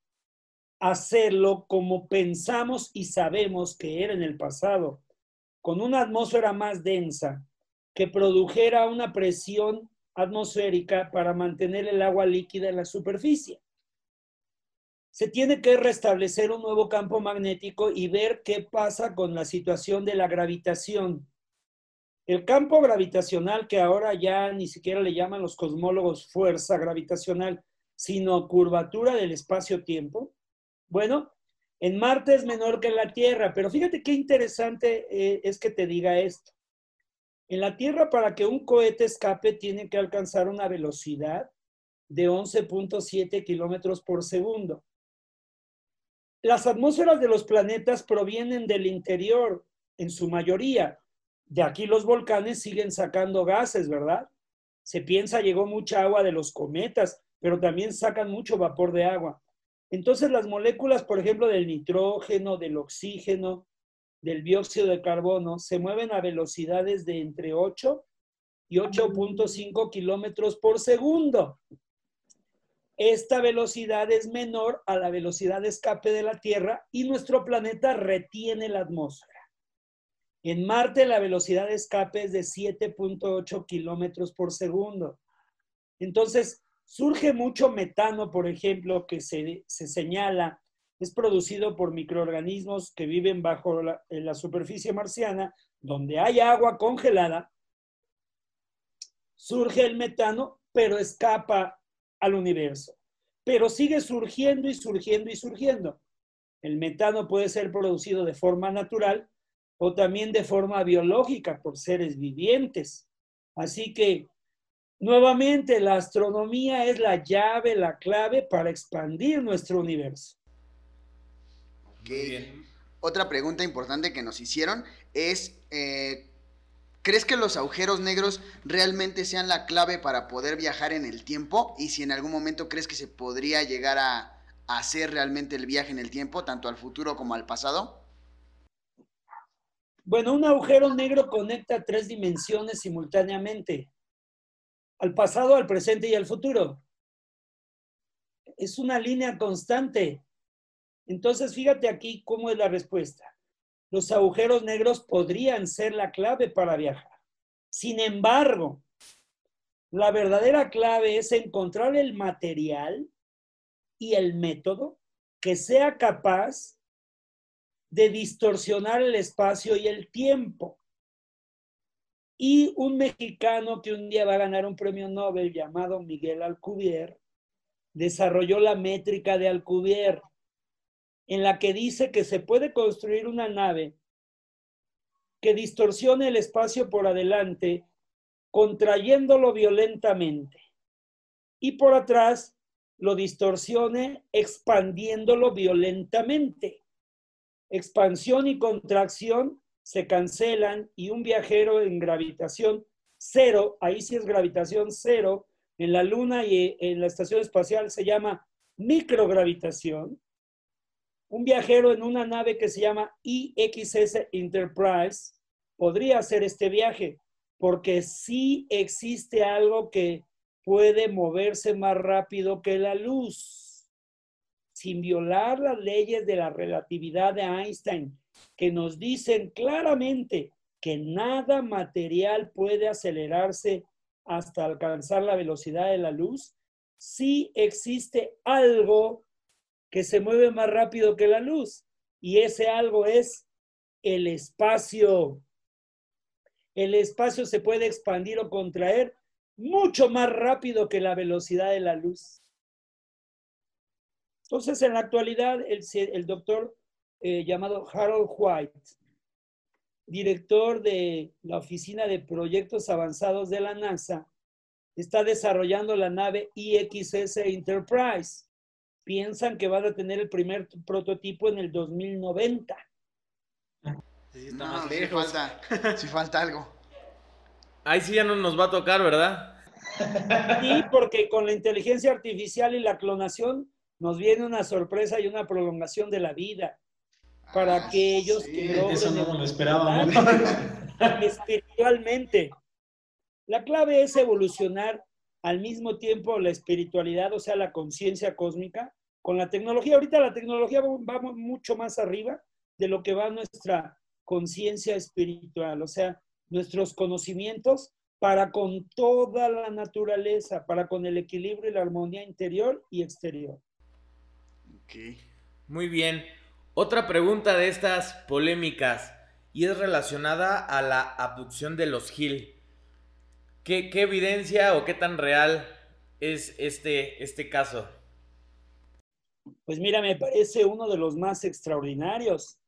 Speaker 2: hacerlo como pensamos y sabemos que era en el pasado, con una atmósfera más densa que produjera una presión atmosférica para mantener el agua líquida en la superficie. Se tiene que restablecer un nuevo campo magnético y ver qué pasa con la situación de la gravitación. El campo gravitacional, que ahora ya ni siquiera le llaman los cosmólogos fuerza gravitacional, sino curvatura del espacio-tiempo, bueno, en Marte es menor que en la Tierra, pero fíjate qué interesante eh, es que te diga esto. En la Tierra, para que un cohete escape, tiene que alcanzar una velocidad de 11.7 kilómetros por segundo. Las atmósferas de los planetas provienen del interior, en su mayoría. De aquí los volcanes siguen sacando gases, ¿verdad? Se piensa llegó mucha agua de los cometas, pero también sacan mucho vapor de agua. Entonces las moléculas, por ejemplo, del nitrógeno, del oxígeno, del dióxido de carbono, se mueven a velocidades de entre 8 y 8.5 kilómetros por segundo. Esta velocidad es menor a la velocidad de escape de la Tierra y nuestro planeta retiene la atmósfera. En Marte la velocidad de escape es de 7.8 kilómetros por segundo. Entonces, Surge mucho metano, por ejemplo, que se, señala, es producido por microorganismos que viven bajo la, en la superficie marciana, donde hay agua congelada. Surge el metano, pero escapa al universo. Pero sigue surgiendo y surgiendo y surgiendo. El metano puede ser producido de forma natural o también de forma biológica por seres vivientes. Así que Nuevamente, la astronomía es la llave, la clave para expandir nuestro universo.
Speaker 4: Otra pregunta importante que nos hicieron es, eh, ¿crees que los agujeros negros realmente sean la clave para poder viajar en el tiempo? Y si en algún momento crees que se podría llegar a hacer realmente el viaje en el tiempo, tanto al futuro como al pasado?
Speaker 2: Bueno, un agujero negro conecta tres dimensiones simultáneamente al pasado, al presente y al futuro. Es una línea constante. Entonces, fíjate aquí cómo es la respuesta. Los agujeros negros podrían ser la clave para viajar. Sin embargo, la verdadera clave es encontrar el material y el método que sea capaz de distorsionar el espacio y el tiempo y un mexicano que un día va a ganar un premio Nobel llamado Miguel Alcubierre desarrolló la métrica de Alcubierre, en la que dice que se puede construir una nave que distorsione el espacio por adelante, contrayéndolo violentamente, y por atrás lo distorsione expandiéndolo violentamente. Expansión y contracción se cancelan y un viajero en gravitación cero, ahí sí es gravitación cero, en la Luna y en la estación espacial se llama microgravitación. Un viajero en una nave que se llama IXS Enterprise podría hacer este viaje porque sí existe algo que puede moverse más rápido que la luz, sin violar las leyes de la relatividad de Einstein, que nos dicen claramente que nada material puede acelerarse hasta alcanzar la velocidad de la luz, sí existe algo que se mueve más rápido que la luz. Y ese algo es el espacio. El espacio se puede expandir o contraer mucho más rápido que la velocidad de la luz. Entonces, en la actualidad, el, el doctor eh, llamado Harold White, director de la Oficina de Proyectos Avanzados de la NASA, está desarrollando la nave IXS Enterprise. Piensan que van a tener el primer prototipo en el 2090.
Speaker 4: Sí, está más lejos. Si falta, falta algo.
Speaker 1: Ahí sí ya no nos va a tocar, ¿verdad?
Speaker 2: Sí, porque con la inteligencia artificial y la clonación nos viene una sorpresa y una prolongación de la vida para aquellos
Speaker 5: que logren eso no lo esperaba
Speaker 2: espiritualmente. La clave es evolucionar al mismo tiempo la espiritualidad, o sea, la conciencia cósmica, con la tecnología. Ahorita la tecnología va mucho más arriba de lo que va nuestra conciencia espiritual, o sea, nuestros conocimientos para con toda la naturaleza, para con el equilibrio y la armonía interior y exterior.
Speaker 1: Muy bien. Otra pregunta de estas polémicas y es relacionada a la abducción de los Gil. ¿Qué, evidencia o qué tan real es este, este caso?
Speaker 2: Pues mira, me parece uno de los más extraordinarios,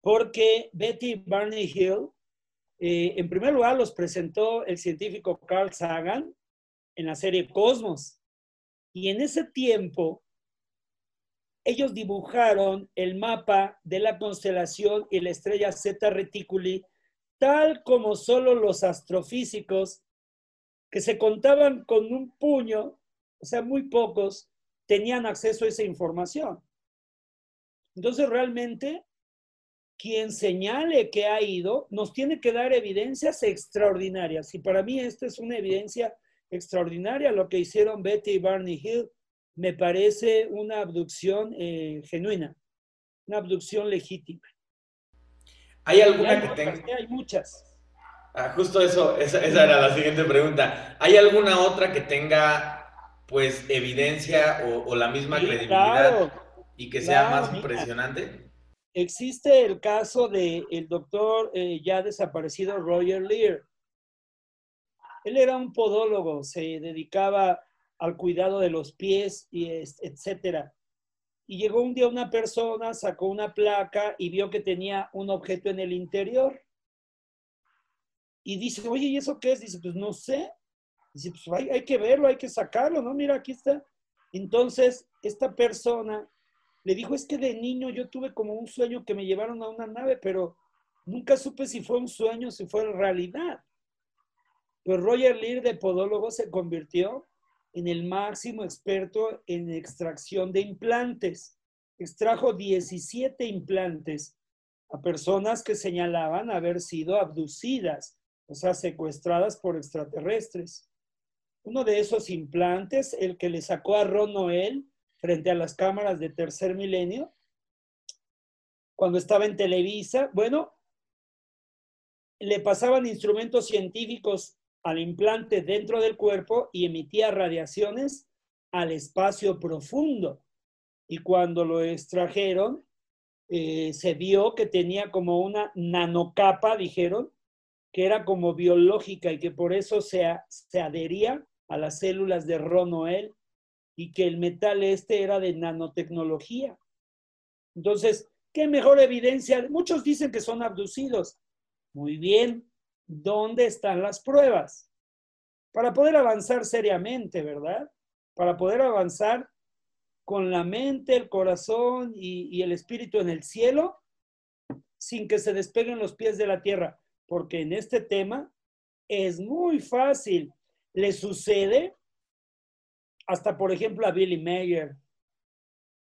Speaker 2: porque Betty Barney Hill, eh, en primer lugar, los presentó el científico Carl Sagan en la serie Cosmos. Y en ese tiempo, ellos dibujaron el mapa de la constelación y la estrella Zeta Reticuli, tal como solo los astrofísicos que se contaban con un puño, o sea, muy pocos, tenían acceso a esa información. Entonces, realmente, quien señale que ha ido, nos tiene que dar evidencias extraordinarias. Y para mí esta es una evidencia extraordinaria, lo que hicieron Betty y Barney Hill. Me parece una abducción eh, genuina, una abducción legítima.
Speaker 1: ¿Hay alguna que tenga?
Speaker 2: Hay muchas.
Speaker 1: Ah, justo eso, esa, era la siguiente pregunta. ¿Hay alguna otra que tenga, pues, evidencia o, la misma credibilidad y que sea más impresionante?
Speaker 2: Existe el caso del el doctor eh, ya desaparecido Roger Lear. Él era un podólogo, se dedicaba al cuidado de los pies, y etcétera. Y llegó un día una persona, sacó una placa y vio que tenía un objeto en el interior y dice, oye, ¿y eso qué es? Dice, pues no sé. Dice, pues hay, hay que verlo, hay que sacarlo, ¿no? Mira, aquí está. Entonces, esta persona le dijo, es que de niño yo tuve como un sueño que me llevaron a una nave, pero nunca supe si fue un sueño, si fue realidad. Pues Roger Lear de podólogo se convirtió en el máximo experto en extracción de implantes. Extrajo 17 implantes a personas que señalaban haber sido abducidas o sea, secuestradas por extraterrestres. Uno de esos implantes, el que le sacó a Ron Noel frente a las cámaras de tercer milenio, cuando estaba en Televisa, bueno, le pasaban instrumentos científicos al implante dentro del cuerpo y emitía radiaciones al espacio profundo. Y cuando lo extrajeron, eh, se vio que tenía como una nanocapa, dijeron, que era como biológica y que por eso se, se adhería a las células de Ronoel y que el metal este era de nanotecnología. Entonces, ¿qué mejor evidencia? Muchos dicen que son abducidos. Muy bien, ¿dónde están las pruebas? Para poder avanzar seriamente, ¿verdad? Para poder avanzar con la mente, el corazón y, y el espíritu en el cielo, sin que se despeguen los pies de la tierra porque en este tema es muy fácil. Le sucede hasta, por ejemplo, a Billy Mayer.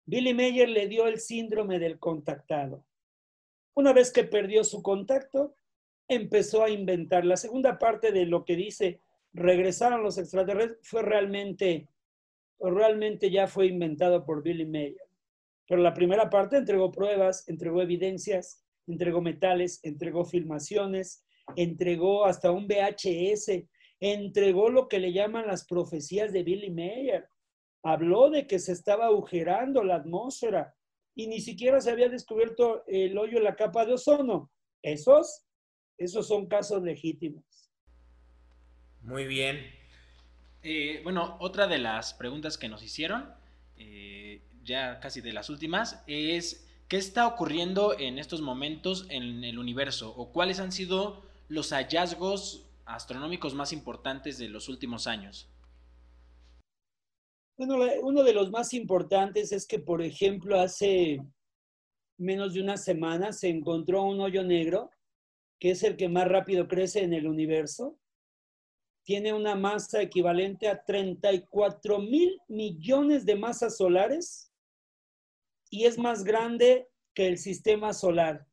Speaker 2: Billy Mayer le dio el síndrome del contactado. Una vez que perdió su contacto, empezó a inventar. La segunda parte de lo que dice regresaron los extraterrestres fue realmente, realmente ya fue inventado por Billy Mayer. Pero la primera parte entregó pruebas, entregó evidencias, entregó metales, entregó filmaciones, entregó hasta un VHS, entregó lo que le llaman las profecías de Billy Mayer. Habló de que se estaba agujerando la atmósfera y ni siquiera se había descubierto el hoyo en la capa de ozono. Esos, esos son casos legítimos.
Speaker 1: Muy bien.
Speaker 3: Eh, bueno, otra de las preguntas que nos hicieron, eh, ya casi de las últimas, es ¿Qué está ocurriendo en estos momentos en el universo? ¿O cuáles han sido los hallazgos astronómicos más importantes de los últimos años?
Speaker 2: Bueno, uno de los más importantes es que, por ejemplo, hace menos de una semana se encontró un hoyo negro, que es el que más rápido crece en el universo. Tiene una masa equivalente a 34 mil millones de masas solares y es más grande que el sistema solar.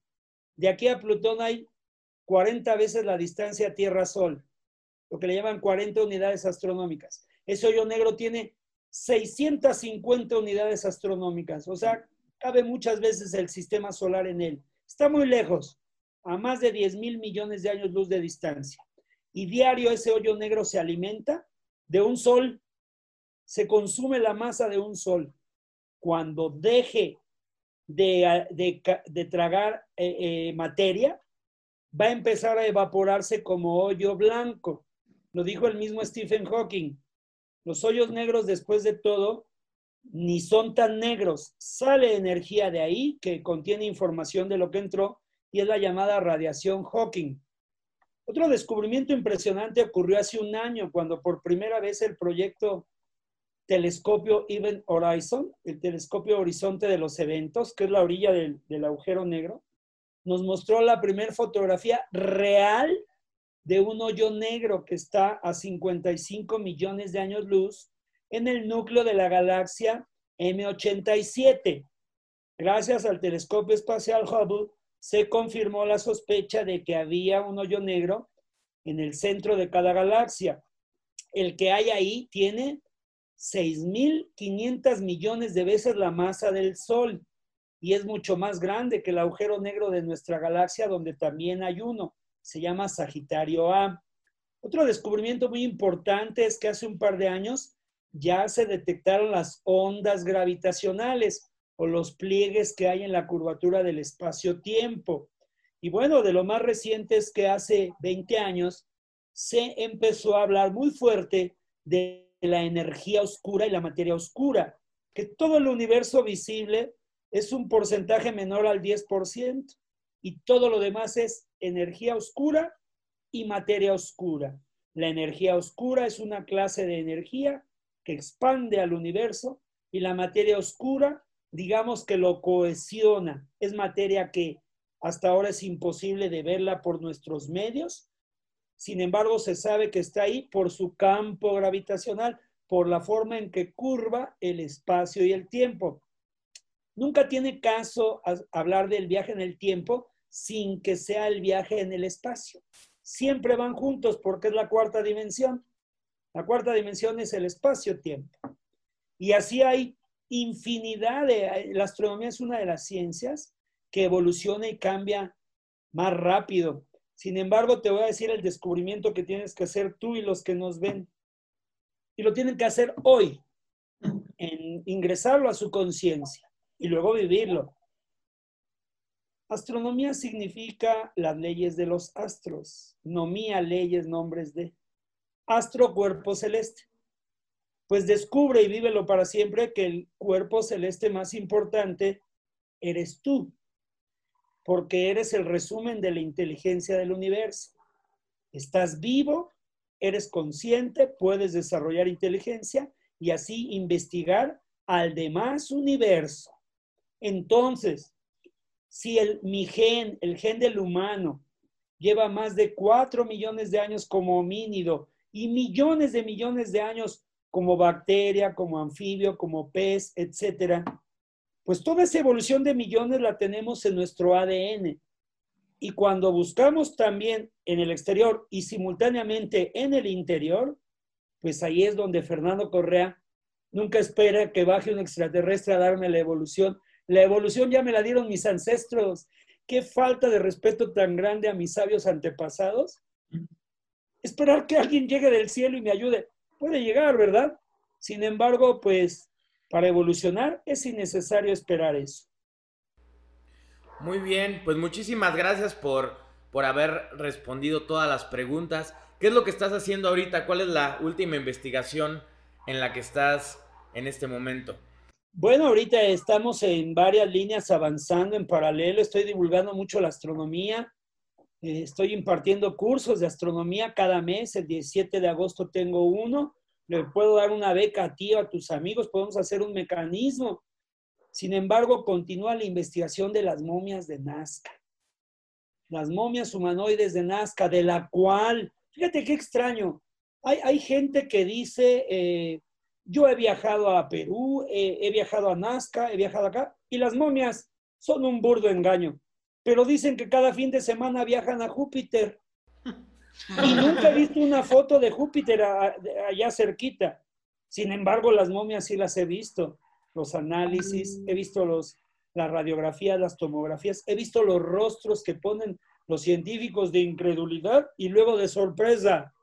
Speaker 2: De aquí a Plutón hay 40 veces la distancia Tierra-Sol, lo que le llaman 40 unidades astronómicas. Ese hoyo negro tiene 650 unidades astronómicas, o sea, cabe muchas veces el sistema solar en él. Está muy lejos, a más de 10 mil millones de años luz de distancia. Y diario ese hoyo negro se alimenta de un sol, se consume la masa de un sol. Cuando deje de, tragar eh, eh, materia, va a empezar a evaporarse como hoyo blanco. Lo dijo el mismo Stephen Hawking. Los hoyos negros, después de todo, ni son tan negros. Sale energía de ahí que contiene información de lo que entró y es la llamada radiación Hawking. Otro descubrimiento impresionante ocurrió hace un año cuando por primera vez el proyecto telescopio Event Horizon, el telescopio horizonte de los eventos, que es la orilla del, agujero negro, nos mostró la primera fotografía real de un hoyo negro que está a 55 millones de años luz en el núcleo de la galaxia M87. Gracias al telescopio espacial Hubble se confirmó la sospecha de que había un hoyo negro en el centro de cada galaxia. El que hay ahí tiene 6.500 millones de veces la masa del Sol y es mucho más grande que el agujero negro de nuestra galaxia donde también hay uno. Se llama Sagitario A. Otro descubrimiento muy importante es que hace un par de años ya se detectaron las ondas gravitacionales o los pliegues que hay en la curvatura del espacio-tiempo. Y bueno, de lo más reciente es que hace 20 años se empezó a hablar muy fuerte de la energía oscura y la materia oscura, que todo el universo visible es un porcentaje menor al 10% y todo lo demás es energía oscura y materia oscura. La energía oscura es una clase de energía que expande al universo y la materia oscura, digamos que lo cohesiona. Es materia que hasta ahora es imposible de verla por nuestros medios, sin embargo, se sabe que está ahí por su campo gravitacional, por la forma en que curva el espacio y el tiempo. Nunca tiene caso hablar del viaje en el tiempo sin que sea el viaje en el espacio. Siempre van juntos porque es la cuarta dimensión. La cuarta dimensión es el espacio-tiempo. Y así hay infinidad de... La astronomía es una de las ciencias que evoluciona y cambia más rápido. Sin embargo, te voy a decir el descubrimiento que tienes que hacer tú y los que nos ven. Y lo tienen que hacer hoy, en ingresarlo a su conciencia y luego vivirlo. Astronomía significa las leyes de los astros. Nomía, leyes, nombres de. Astro, cuerpo celeste. Pues descubre y vívelo para siempre que el cuerpo celeste más importante eres tú porque eres el resumen de la inteligencia del universo. Estás vivo, eres consciente, puedes desarrollar inteligencia y así investigar al demás universo. Entonces, si el, mi gen, el gen del humano, lleva más de cuatro millones de años como homínido y millones de millones de años como bacteria, como anfibio, como pez, etcétera, pues toda esa evolución de millones la tenemos en nuestro ADN. Y cuando buscamos también en el exterior y simultáneamente en el interior, pues ahí es donde Fernando Correa nunca espera que baje un extraterrestre a darme la evolución. La evolución ya me la dieron mis ancestros. Qué falta de respeto tan grande a mis sabios antepasados. Esperar que alguien llegue del cielo y me ayude. Puede llegar, ¿verdad? Sin embargo, pues para evolucionar es innecesario esperar eso.
Speaker 1: Muy bien, pues muchísimas gracias por, por haber respondido todas las preguntas. ¿Qué es lo que estás haciendo ahorita? ¿Cuál es la última investigación en la que estás en este momento?
Speaker 2: Bueno, ahorita estamos en varias líneas avanzando en paralelo. Estoy divulgando mucho la astronomía. Eh, estoy impartiendo cursos de astronomía cada mes. El 17 de agosto tengo uno le puedo dar una beca a ti o a tus amigos, podemos hacer un mecanismo. Sin embargo, continúa la investigación de las momias de Nazca. Las momias humanoides de Nazca, de la cual, fíjate qué extraño, hay, hay gente que dice, eh, yo he viajado a Perú, he viajado a Nazca, he viajado acá, y las momias son un burdo engaño. Pero dicen que cada fin de semana viajan a Júpiter. Y nunca he visto una foto de Júpiter allá cerquita. Sin embargo, las momias sí las he visto. Los análisis, he visto los, la radiografía, las tomografías, he visto los rostros que ponen los científicos de incredulidad y luego de sorpresa.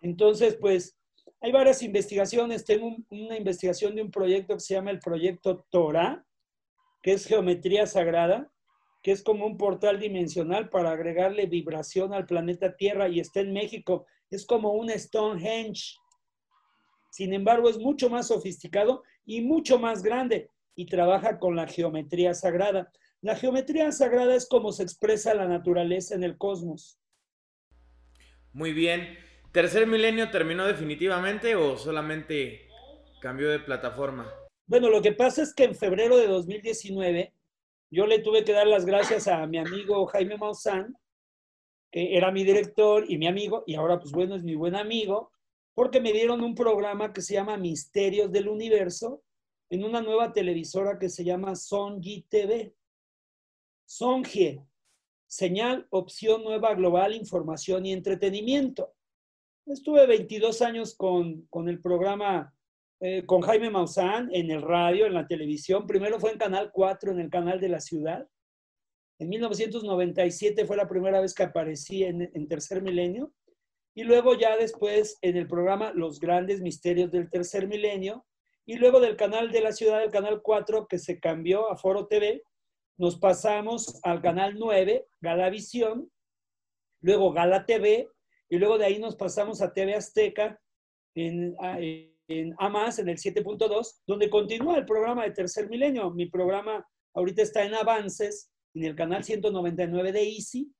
Speaker 2: Entonces, pues, hay varias investigaciones. Tengo una investigación de un proyecto que se llama el proyecto Torah, que es geometría sagrada, que es como un portal dimensional para agregarle vibración al planeta Tierra y está en México. Es como un Stonehenge. Sin embargo, es mucho más sofisticado y mucho más grande y trabaja con la geometría sagrada. La geometría sagrada es como se expresa la naturaleza en el cosmos.
Speaker 1: Muy bien. ¿Tercer milenio terminó definitivamente o solamente cambió de plataforma?
Speaker 2: Bueno, lo que pasa es que en febrero de 2019 yo le tuve que dar las gracias a mi amigo Jaime Maussan, que era mi director y mi amigo, y ahora pues bueno, es mi buen amigo, porque me dieron un programa que se llama Misterios del Universo en una nueva televisora que se llama Songi TV. Songie, señal, opción nueva global, información y entretenimiento. Estuve 22 años con, con el programa eh, con Jaime Maussan en el radio, en la televisión. Primero fue en Canal 4, en el canal de la ciudad. En 1997 fue la primera vez que aparecí en, en Tercer Milenio. Y luego ya después en el programa Los Grandes Misterios del Tercer Milenio. Y luego del canal de la ciudad, el canal 4, que se cambió a Foro TV, nos pasamos al canal 9, Galavisión, luego Gala TV, y luego de ahí nos pasamos a TV Azteca en, en AMAS, en el 7.2, donde continúa el programa de Tercer Milenio. Mi programa ahorita está en avances, en el canal 199 de Easy.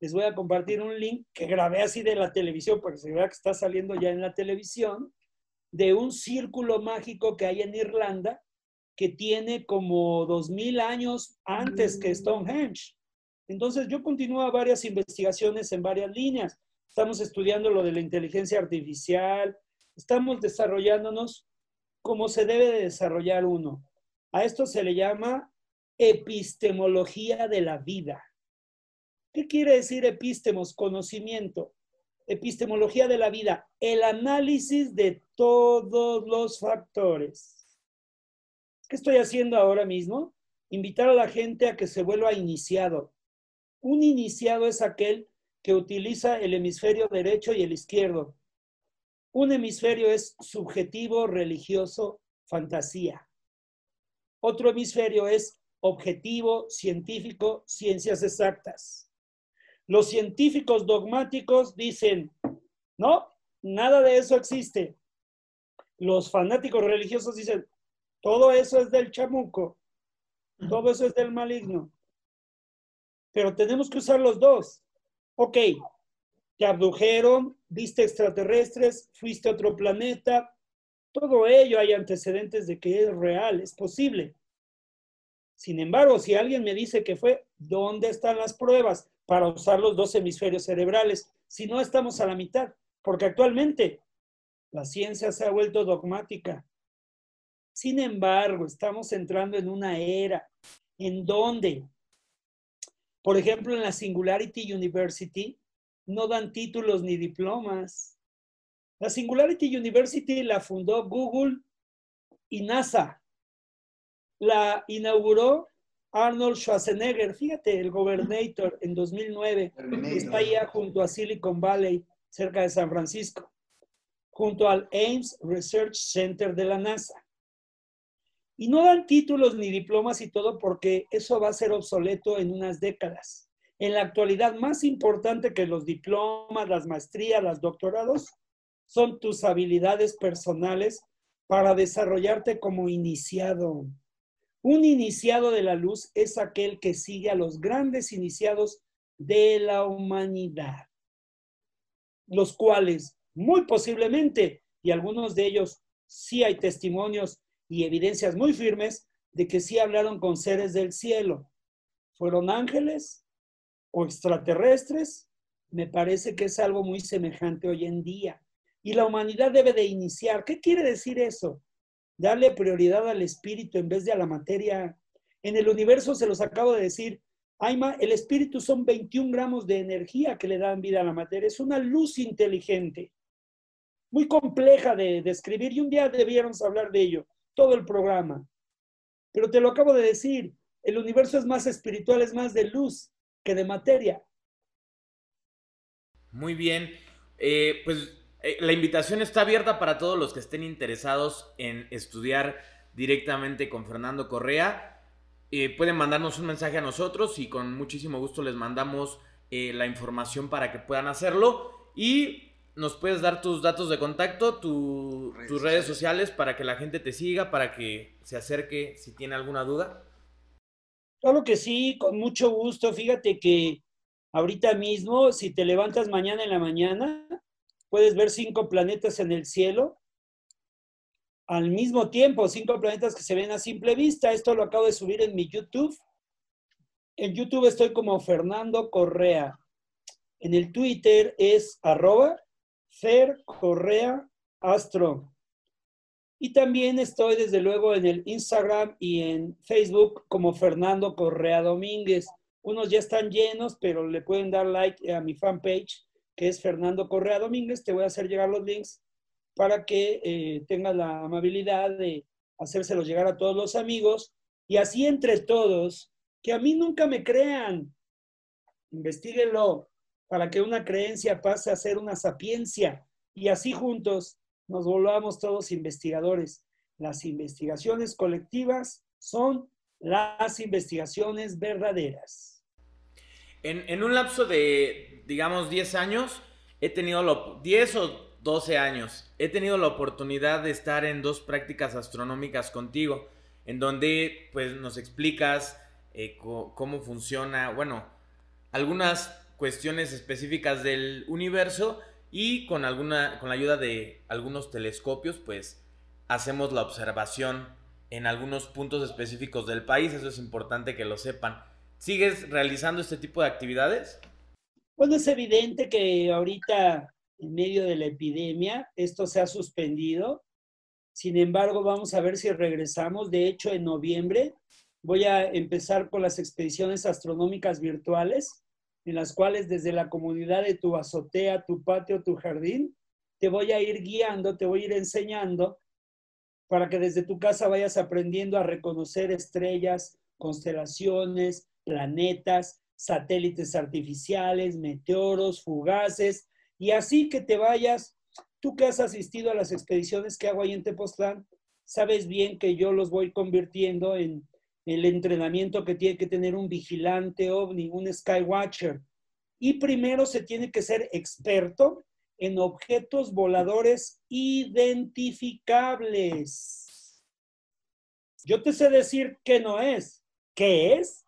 Speaker 2: Les voy a compartir un link que grabé así de la televisión, para que se vea que está saliendo ya en la televisión, de un círculo mágico que hay en Irlanda, que tiene como 2000 años antes que Stonehenge. Entonces yo continúo varias investigaciones en varias líneas. Estamos estudiando lo de la inteligencia artificial, estamos desarrollándonos como se debe de desarrollar uno. A esto se le llama epistemología de la vida. ¿Qué quiere decir epistemos? Conocimiento. Epistemología de la vida, el análisis de todos los factores. ¿Qué estoy haciendo ahora mismo? Invitar a la gente a que se vuelva iniciado. Un iniciado es aquel que utiliza el hemisferio derecho y el izquierdo un hemisferio es subjetivo, religioso, fantasía. Otro hemisferio es objetivo, científico, ciencias exactas. Los científicos dogmáticos dicen, no, nada de eso existe. Los fanáticos religiosos dicen, todo eso es del chamuco, todo eso es del maligno. Pero tenemos que usar los dos. Ok, te abdujeron, viste extraterrestres, fuiste a otro planeta. Todo ello hay antecedentes de que es real, es posible. Sin embargo, si alguien me dice que fue, ¿dónde están las pruebas para usar los dos hemisferios cerebrales? Si no estamos a la mitad, porque actualmente la ciencia se ha vuelto dogmática. Sin embargo, estamos entrando en una era en donde, por ejemplo, en la Singularity University, no dan títulos ni diplomas. La Singularity University la fundó Google y NASA. La inauguró Arnold Schwarzenegger, fíjate, el gobernator en 2009. Está allá junto a Silicon Valley, cerca de San Francisco, junto al Ames Research Center de la NASA. Y no dan títulos ni diplomas y todo porque eso va a ser obsoleto en unas décadas en la actualidad más importante que los diplomas, las maestrías, los doctorados, son tus habilidades personales para desarrollarte como iniciado. Un iniciado de la luz es aquel que sigue a los grandes iniciados de la humanidad, los cuales muy posiblemente, y algunos de ellos sí hay testimonios y evidencias muy firmes de que sí hablaron con seres del cielo. Fueron ángeles, o extraterrestres, me parece que es algo muy semejante hoy en día. Y la humanidad debe de iniciar. ¿Qué quiere decir eso? Darle prioridad al espíritu en vez de a la materia. En el universo, se los acabo de decir, Aima, el espíritu son 21 gramos de energía que le dan vida a la materia. Es una luz inteligente, muy compleja de describir y un día debiéramos hablar de ello, todo el programa. Pero te lo acabo de decir, el universo es más espiritual, es más de luz que de materia.
Speaker 1: Muy bien. Eh, pues eh, la invitación está abierta para todos los que estén interesados en estudiar directamente con Fernando Correa. Eh, pueden mandarnos un mensaje a nosotros y con muchísimo gusto les mandamos la información para que puedan hacerlo. Y nos puedes dar tus datos de contacto, tus redes sociales para que la gente te siga, para que se acerque si tiene alguna duda.
Speaker 2: Claro que sí, con mucho gusto. Fíjate que ahorita mismo, si te levantas mañana en la mañana, puedes ver cinco planetas en el cielo al mismo tiempo, cinco planetas que se ven a simple vista. Esto lo acabo de subir en mi YouTube. En YouTube estoy como Fernando Correa. En el Twitter es arroba Correa Astro. Y también estoy desde luego en el Instagram y en Facebook como Fernando Correa Domínguez. Unos ya están llenos, pero le pueden dar like a mi fanpage, que es Fernando Correa Domínguez. Te voy a hacer llegar los links para que eh, tengas la amabilidad de hacérselos llegar a todos los amigos. Y así entre todos, que a mí nunca me crean, investiguenlo para que una creencia pase a ser una sapiencia. Y así juntos nos volvamos todos investigadores. Las investigaciones colectivas son las investigaciones verdaderas.
Speaker 1: En, un lapso de, digamos, 10 años, he tenido, lo, 10 o 12 años, he tenido la oportunidad de estar en dos prácticas astronómicas contigo, en donde pues nos explicas eh, cómo funciona, bueno, algunas cuestiones específicas del universo y con alguna con la ayuda de algunos telescopios pues hacemos la observación en algunos puntos específicos del país, eso es importante que lo sepan. ¿Sigues realizando este tipo de actividades?
Speaker 2: Bueno, es evidente que ahorita en medio de la epidemia esto se ha suspendido. Sin embargo, vamos a ver si regresamos. De hecho, en noviembre voy a empezar con las expediciones astronómicas virtuales en las cuales desde la comunidad de tu azotea, tu patio, tu jardín, te voy a ir guiando, te voy a ir enseñando para que desde tu casa vayas aprendiendo a reconocer estrellas, constelaciones, planetas, satélites artificiales, meteoros, fugaces, y así que te vayas, tú que has asistido a las expediciones que hago ahí en Tepoztlán, sabes bien que yo los voy convirtiendo en el entrenamiento que tiene que tener un vigilante ovni, un skywatcher. Y primero se tiene que ser experto en objetos voladores identificables. Yo te sé decir qué no es. ¿Qué es?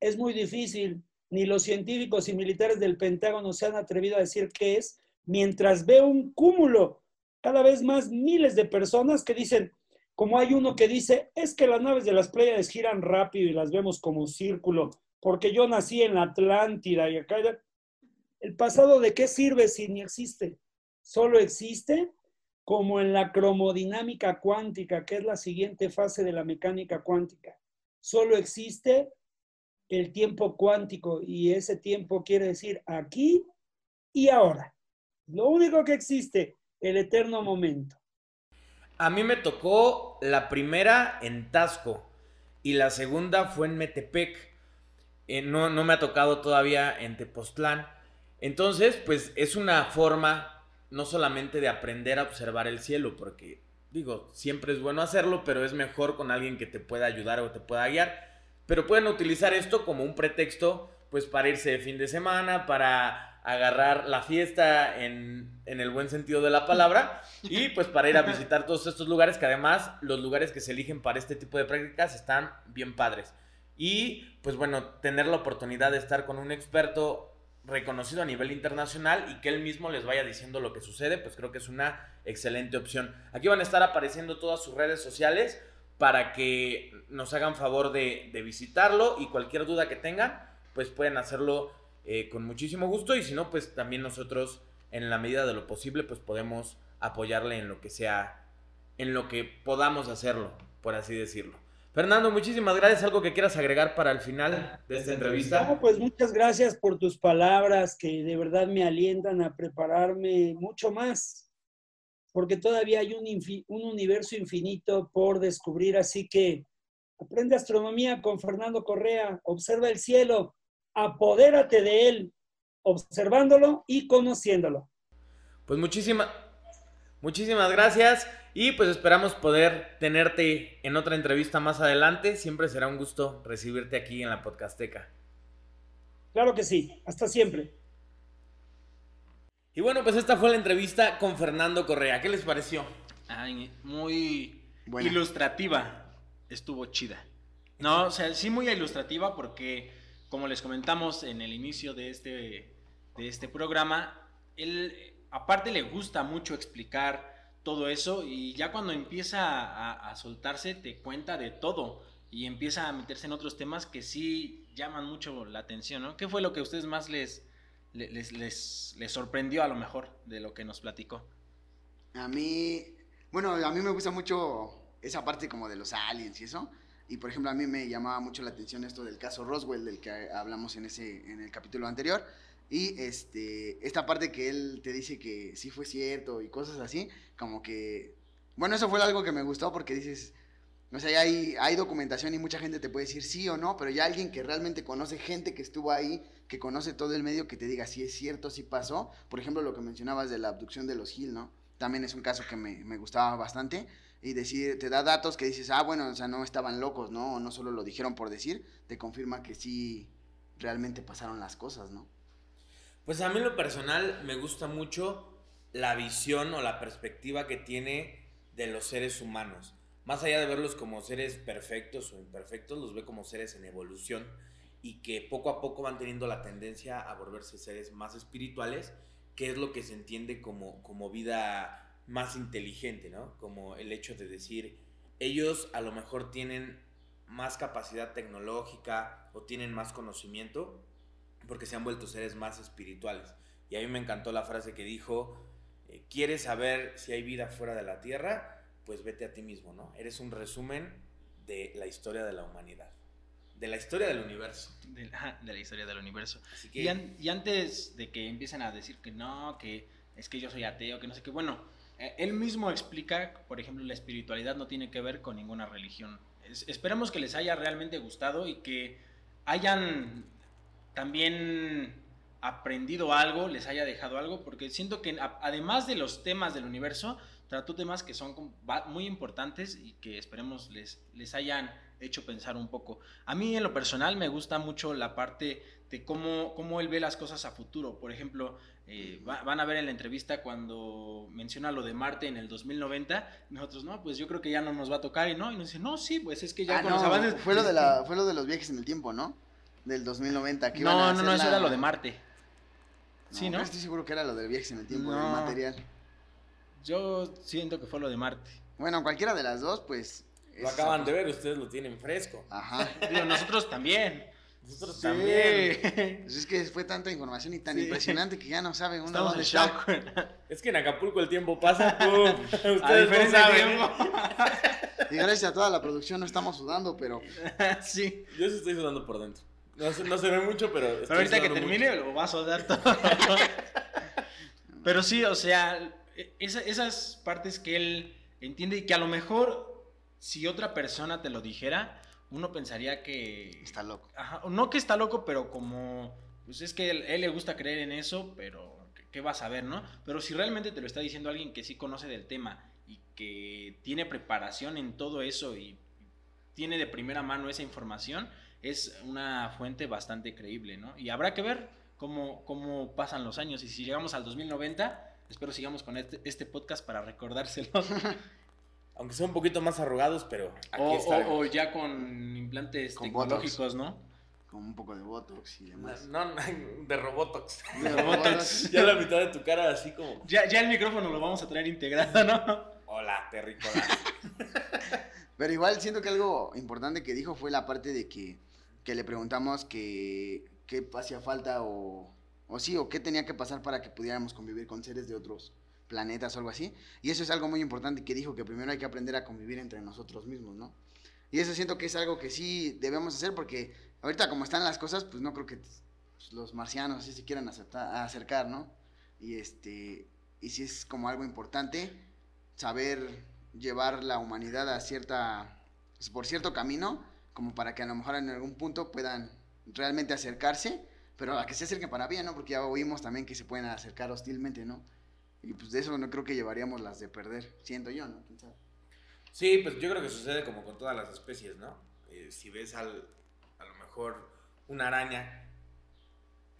Speaker 2: Es muy difícil. Ni los científicos y militares del Pentágono se han atrevido a decir qué es, mientras veo un cúmulo, cada vez más miles de personas que dicen, como hay uno que dice, es que las naves de las playas giran rápido y las vemos como círculo, porque yo nací en la Atlántida y acá... ¿El pasado de qué sirve si ni existe? Solo existe como en la cromodinámica cuántica, que es la siguiente fase de la mecánica cuántica. Solo existe el tiempo cuántico y ese tiempo quiere decir aquí y ahora. Lo único que existe, el eterno momento.
Speaker 1: A mí me tocó la primera en Tasco y la segunda fue en Metepec. Eh, no, no me ha tocado todavía en Tepoztlán. Entonces, pues es una forma no solamente de aprender a observar el cielo, porque digo, siempre es bueno hacerlo, pero es mejor con alguien que te pueda ayudar o te pueda guiar. Pero pueden utilizar esto como un pretexto, pues para irse de fin de semana, para agarrar la fiesta en, el buen sentido de la palabra y pues para ir a visitar todos estos lugares que además los lugares que se eligen para este tipo de prácticas están bien padres. Y pues bueno, tener la oportunidad de estar con un experto reconocido a nivel internacional y que él mismo les vaya diciendo lo que sucede, pues creo que es una excelente opción. Aquí van a estar apareciendo todas sus redes sociales para que nos hagan favor de, de visitarlo y cualquier duda que tengan, pues pueden hacerlo eh, con muchísimo gusto y si no, pues también nosotros en la medida de lo posible, pues podemos apoyarle en lo que sea, en lo que podamos hacerlo, por así decirlo. Fernando, muchísimas gracias. ¿Algo que quieras agregar para el final de esta entrevista?
Speaker 2: pues muchas gracias por tus palabras que de verdad me alientan a prepararme mucho más, porque todavía hay un, un universo infinito por descubrir. Así que aprende astronomía con Fernando Correa, observa el cielo, apodérate de él, observándolo y conociéndolo.
Speaker 1: Pues muchísimas, muchísimas gracias. Y pues esperamos poder tenerte en otra entrevista más adelante. Siempre será un gusto recibirte aquí en la Podcasteca.
Speaker 2: Claro que sí, hasta siempre.
Speaker 1: Y bueno, pues esta fue la entrevista con Fernando Correa. ¿Qué les pareció?
Speaker 3: muy ilustrativa. Estuvo chida. No, o sea, sí muy ilustrativa porque, como les comentamos en el inicio de este, de este programa, él aparte le gusta mucho explicar todo eso y ya cuando empieza a, soltarse te cuenta de todo y empieza a meterse en otros temas que sí llaman mucho la atención, ¿no? ¿Qué fue lo que a ustedes más les, les, les, les sorprendió a lo mejor de lo que nos platicó?
Speaker 4: A mí, bueno, a mí me gusta mucho esa parte como de los aliens y eso. Y por ejemplo, a mí me llamaba mucho la atención esto del caso Roswell, del que hablamos en, ese, en el capítulo anterior. Y este, esta parte que él te dice que sí fue cierto y cosas así, como que, bueno, eso fue algo que me gustó porque dices, o sea, hay, hay documentación y mucha gente te puede decir sí o no, pero ya alguien que realmente conoce gente que estuvo ahí, que conoce todo el medio, que te diga si es cierto, si pasó. Por ejemplo, lo que mencionabas de la abducción de los Hill, ¿no? También es un caso que me, me gustaba bastante. Y decir, te da datos que dices, ah, bueno, o sea, no estaban locos, ¿no? O no solo lo dijeron por decir, te confirma que sí realmente pasaron las cosas, ¿no?
Speaker 1: Pues a mí en lo personal me gusta mucho la visión o la perspectiva que tiene de los seres humanos. Más allá de verlos como seres perfectos o imperfectos, los ve como seres en evolución y que poco a poco van teniendo la tendencia a volverse seres más espirituales, que es lo que se entiende como, como vida más inteligente, ¿no? Como el hecho de decir, ellos a lo mejor tienen más capacidad tecnológica o tienen más conocimiento, porque se han vuelto seres más espirituales. Y a mí me encantó la frase que dijo, eh, ¿quieres saber si hay vida fuera de la Tierra? Pues vete a ti mismo, ¿no? Eres un resumen de la historia de la humanidad, de la historia del universo.
Speaker 3: De, la historia del universo. y, y, antes de que empiecen a decir que no, que es que yo soy ateo, que no sé qué, bueno, él mismo explica, por ejemplo, la espiritualidad no tiene que ver con ninguna religión. esperemos que les haya realmente gustado y que hayan también aprendido algo, les haya dejado algo, porque siento que además de los temas del universo, trató temas que son muy importantes y que esperemos les, les hayan hecho pensar un poco. A mí en lo personal me gusta mucho la parte de cómo, cómo él ve las cosas a futuro. Por ejemplo, eh, van a ver en la entrevista cuando menciona lo de Marte en el 2090, nosotros, no, pues yo creo que ya no nos va a tocar y no, y nos dice, no, sí, pues es que ya
Speaker 4: ah, con los avances... Fue lo, de la, fue lo de los viajes en el tiempo, ¿no? del 2090. Que
Speaker 3: no, no, no, eso era lo de Marte.
Speaker 4: sí, ¿no? Estoy seguro que era lo del viajes en el tiempo, del material.
Speaker 3: Yo siento que fue lo de Marte.
Speaker 4: Bueno, cualquiera de las dos, pues.
Speaker 1: Lo acaban de ver, ustedes lo tienen fresco.
Speaker 3: Ajá. Digo, nosotros también.
Speaker 1: Nosotros también.
Speaker 4: Pues es que fue tanta información y tan impresionante que ya no saben
Speaker 3: uno dónde está.
Speaker 1: Es que en Acapulco el tiempo pasa, tú. Ustedes no saben.
Speaker 4: Y gracias a toda la producción no estamos sudando, pero.
Speaker 3: sí.
Speaker 1: Yo sí estoy sudando por dentro. No, no se ve mucho, pero.
Speaker 3: Pero ahorita que termine lo vas a sudar todo. pero sí, o sea, esas partes que él entiende y que a lo mejor si otra persona te lo dijera, uno pensaría que...
Speaker 4: Está loco.
Speaker 3: Ajá, no que está loco, pero como... Pues es que él, él le gusta creer en eso, pero ¿qué vas a ver, no? Pero si realmente te lo está diciendo alguien que sí conoce del tema y que tiene preparación en todo eso y tiene de primera mano esa información, es una fuente bastante creíble, ¿no? Y habrá que ver cómo, cómo pasan los años y si llegamos al 2090, espero sigamos con este, este podcast para recordárselo.
Speaker 1: Aunque son un poquito más arrugados, pero
Speaker 3: aquí o, o, ya con implantes tecnológicos, ¿no?
Speaker 4: Con un poco de Botox y demás.
Speaker 1: No, no de Robotox. De Robotox. ya la mitad de tu cara así como...
Speaker 3: Ya, ya el micrófono lo vamos a traer integrado, ¿no?
Speaker 1: Hola, terrícola.
Speaker 4: pero igual siento que algo importante que dijo fue la parte de que, que le preguntamos que qué hacía falta o, o sí, o qué tenía que pasar para que pudiéramos convivir con seres de otros planetas o algo así. Y eso es algo muy importante que dijo, que primero hay que aprender a convivir entre nosotros mismos, ¿no? Y eso siento que es algo que sí debemos hacer porque ahorita como están las cosas, pues no creo que los marcianos así se quieran acercar, ¿no? Y este, y sí es como algo importante saber llevar la humanidad a cierta, por cierto camino, como para que a lo mejor en algún punto puedan realmente acercarse, pero a que se acerquen para bien, ¿no? Porque ya oímos también que se pueden acercar hostilmente, ¿no? Y pues de eso no creo que llevaríamos las de perder, siento yo, ¿no?
Speaker 1: Sí, pues yo creo que sucede como con todas las especies, ¿no? Eh, si ves al, a lo mejor una araña,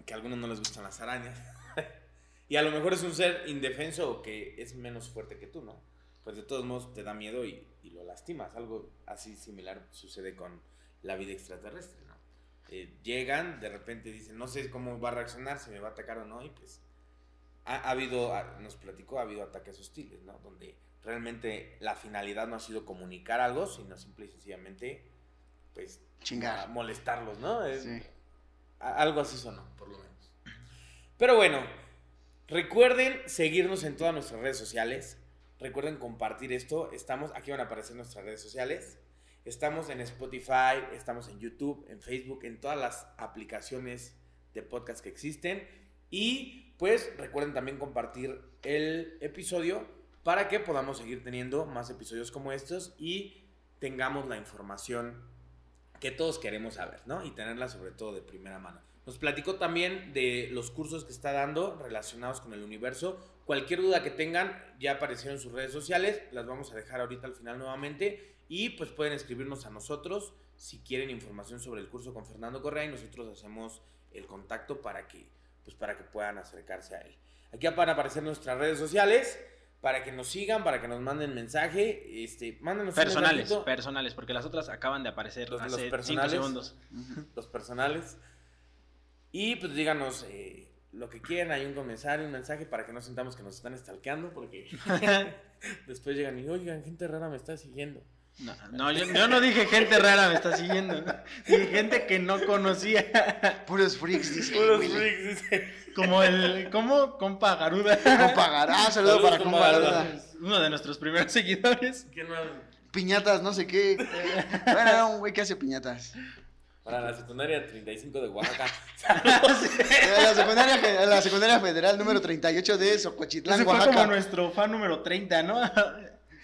Speaker 1: que a algunos no les gustan las arañas, y a lo mejor es un ser indefenso o que es menos fuerte que tú, ¿no? Pues de todos modos te da miedo y, y lo lastimas. Algo así similar sucede con la vida extraterrestre. Eh, llegan, de repente dicen, no sé cómo va a reaccionar, si me va a atacar o no, y pues ha, ha habido, nos platicó, ha habido ataques hostiles, ¿no? Donde realmente la finalidad no ha sido comunicar algo, sino simple y sencillamente, pues,
Speaker 4: chingar,
Speaker 1: molestarlos, ¿no? sí. Algo así sonó, por lo menos. Pero bueno, recuerden seguirnos en todas nuestras redes sociales. Recuerden compartir esto. Estamos, aquí van a aparecer nuestras redes sociales. Estamos en Spotify, estamos en YouTube, en Facebook, en todas las aplicaciones de podcast que existen. Y pues recuerden también compartir el episodio para que podamos seguir teniendo más episodios como estos y tengamos la información que todos queremos saber, ¿no? Y tenerla sobre todo de primera mano. Nos platicó también de los cursos que está dando relacionados con el universo. Cualquier duda que tengan, ya aparecieron en sus redes sociales, las vamos a dejar ahorita al final nuevamente y pues pueden escribirnos a nosotros si quieren información sobre el curso con Fernando Correa y nosotros hacemos el contacto para que pues para que puedan acercarse a él. Aquí van a aparecer nuestras redes sociales para que nos sigan, para que nos manden mensaje, este, mándenos
Speaker 3: personales, personales, porque las otras acaban de aparecer
Speaker 1: los, hace personales, segundos. Los personales. Y pues díganos eh, lo que quieran, hay un comentario, un mensaje para que no sintamos que nos están stalkeando, porque después llegan y, oigan, gente rara me está siguiendo.
Speaker 3: No, no yo, no dije gente rara me está siguiendo. Dije gente que no conocía.
Speaker 4: Puros freaks, dice.
Speaker 1: Puros freaks, dice.
Speaker 3: Como el. ¿Cómo? Compa Garuda.
Speaker 4: Compa Garuda. Ah, saludo para Compa Garuda.
Speaker 3: Uno de nuestros primeros seguidores.
Speaker 1: ¿Quién
Speaker 4: Piñatas, no sé qué. Bueno, era un güey que hace piñatas.
Speaker 1: Para la secundaria 35 de Oaxaca.
Speaker 4: la, secundaria, la secundaria federal número 38 de Socochitlán,
Speaker 3: Ese fue como nuestro fan número 30, ¿no?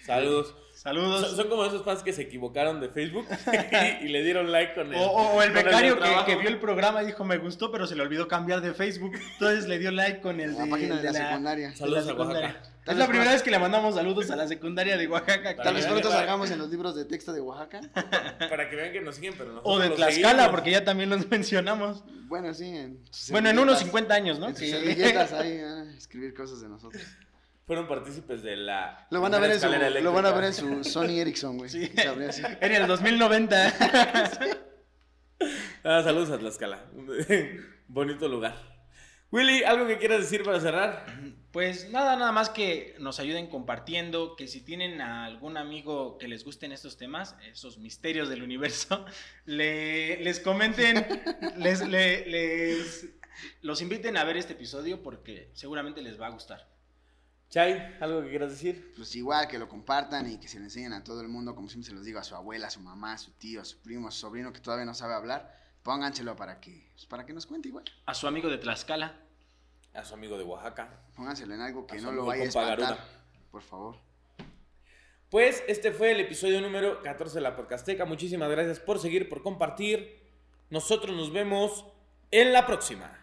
Speaker 1: Saludos.
Speaker 3: Saludos.
Speaker 1: Son, como esos fans que se equivocaron de Facebook y, le dieron like con el.
Speaker 3: O, el becario que, vio el programa y dijo me gustó, pero se le olvidó cambiar de Facebook. Entonces le dio like con el
Speaker 4: de, la página de, la, secundaria.
Speaker 1: Saludos a Oaxaca.
Speaker 3: Es la primera vez que le mandamos saludos a la secundaria de Oaxaca.
Speaker 4: Tal vez pronto salgamos en los libros de texto de Oaxaca.
Speaker 1: Para que vean que nos siguen, pero
Speaker 3: O de Tlaxcala, porque ya también los mencionamos.
Speaker 4: Bueno, sí.
Speaker 3: bueno, en unos 50 años, ¿no?
Speaker 4: En sus servilletas ahí, escribir cosas de nosotros
Speaker 1: fueron partícipes de la.
Speaker 4: Lo van a ver en su, lo van a ver en su Sony Ericsson, güey. Sí.
Speaker 3: En el 2090.
Speaker 1: ah, saludos a Tlaxcala. Bonito lugar. Willy, ¿algo que quieras decir para cerrar?
Speaker 3: Pues nada, nada más que nos ayuden compartiendo, que si tienen a algún amigo que les gusten estos temas, esos misterios del universo, le, les comenten, les, les, los inviten a ver este episodio porque seguramente les va a gustar.
Speaker 1: Chay, ¿algo que quieras decir?
Speaker 4: Pues igual, que lo compartan y que se lo enseñen a todo el mundo, como siempre se los digo, a su abuela, a su mamá, a su tío, a su primo, a su sobrino que todavía no sabe hablar, pónganselo para que, pues, para que nos cuente igual.
Speaker 3: A su amigo de Tlaxcala.
Speaker 1: A su amigo de Oaxaca.
Speaker 4: Pónganselo en algo que no lo vaya a espantar, por favor.
Speaker 1: Pues este fue el episodio número 14 de la Podcasteca. Muchísimas gracias por seguir, por compartir. Nosotros nos vemos en la próxima.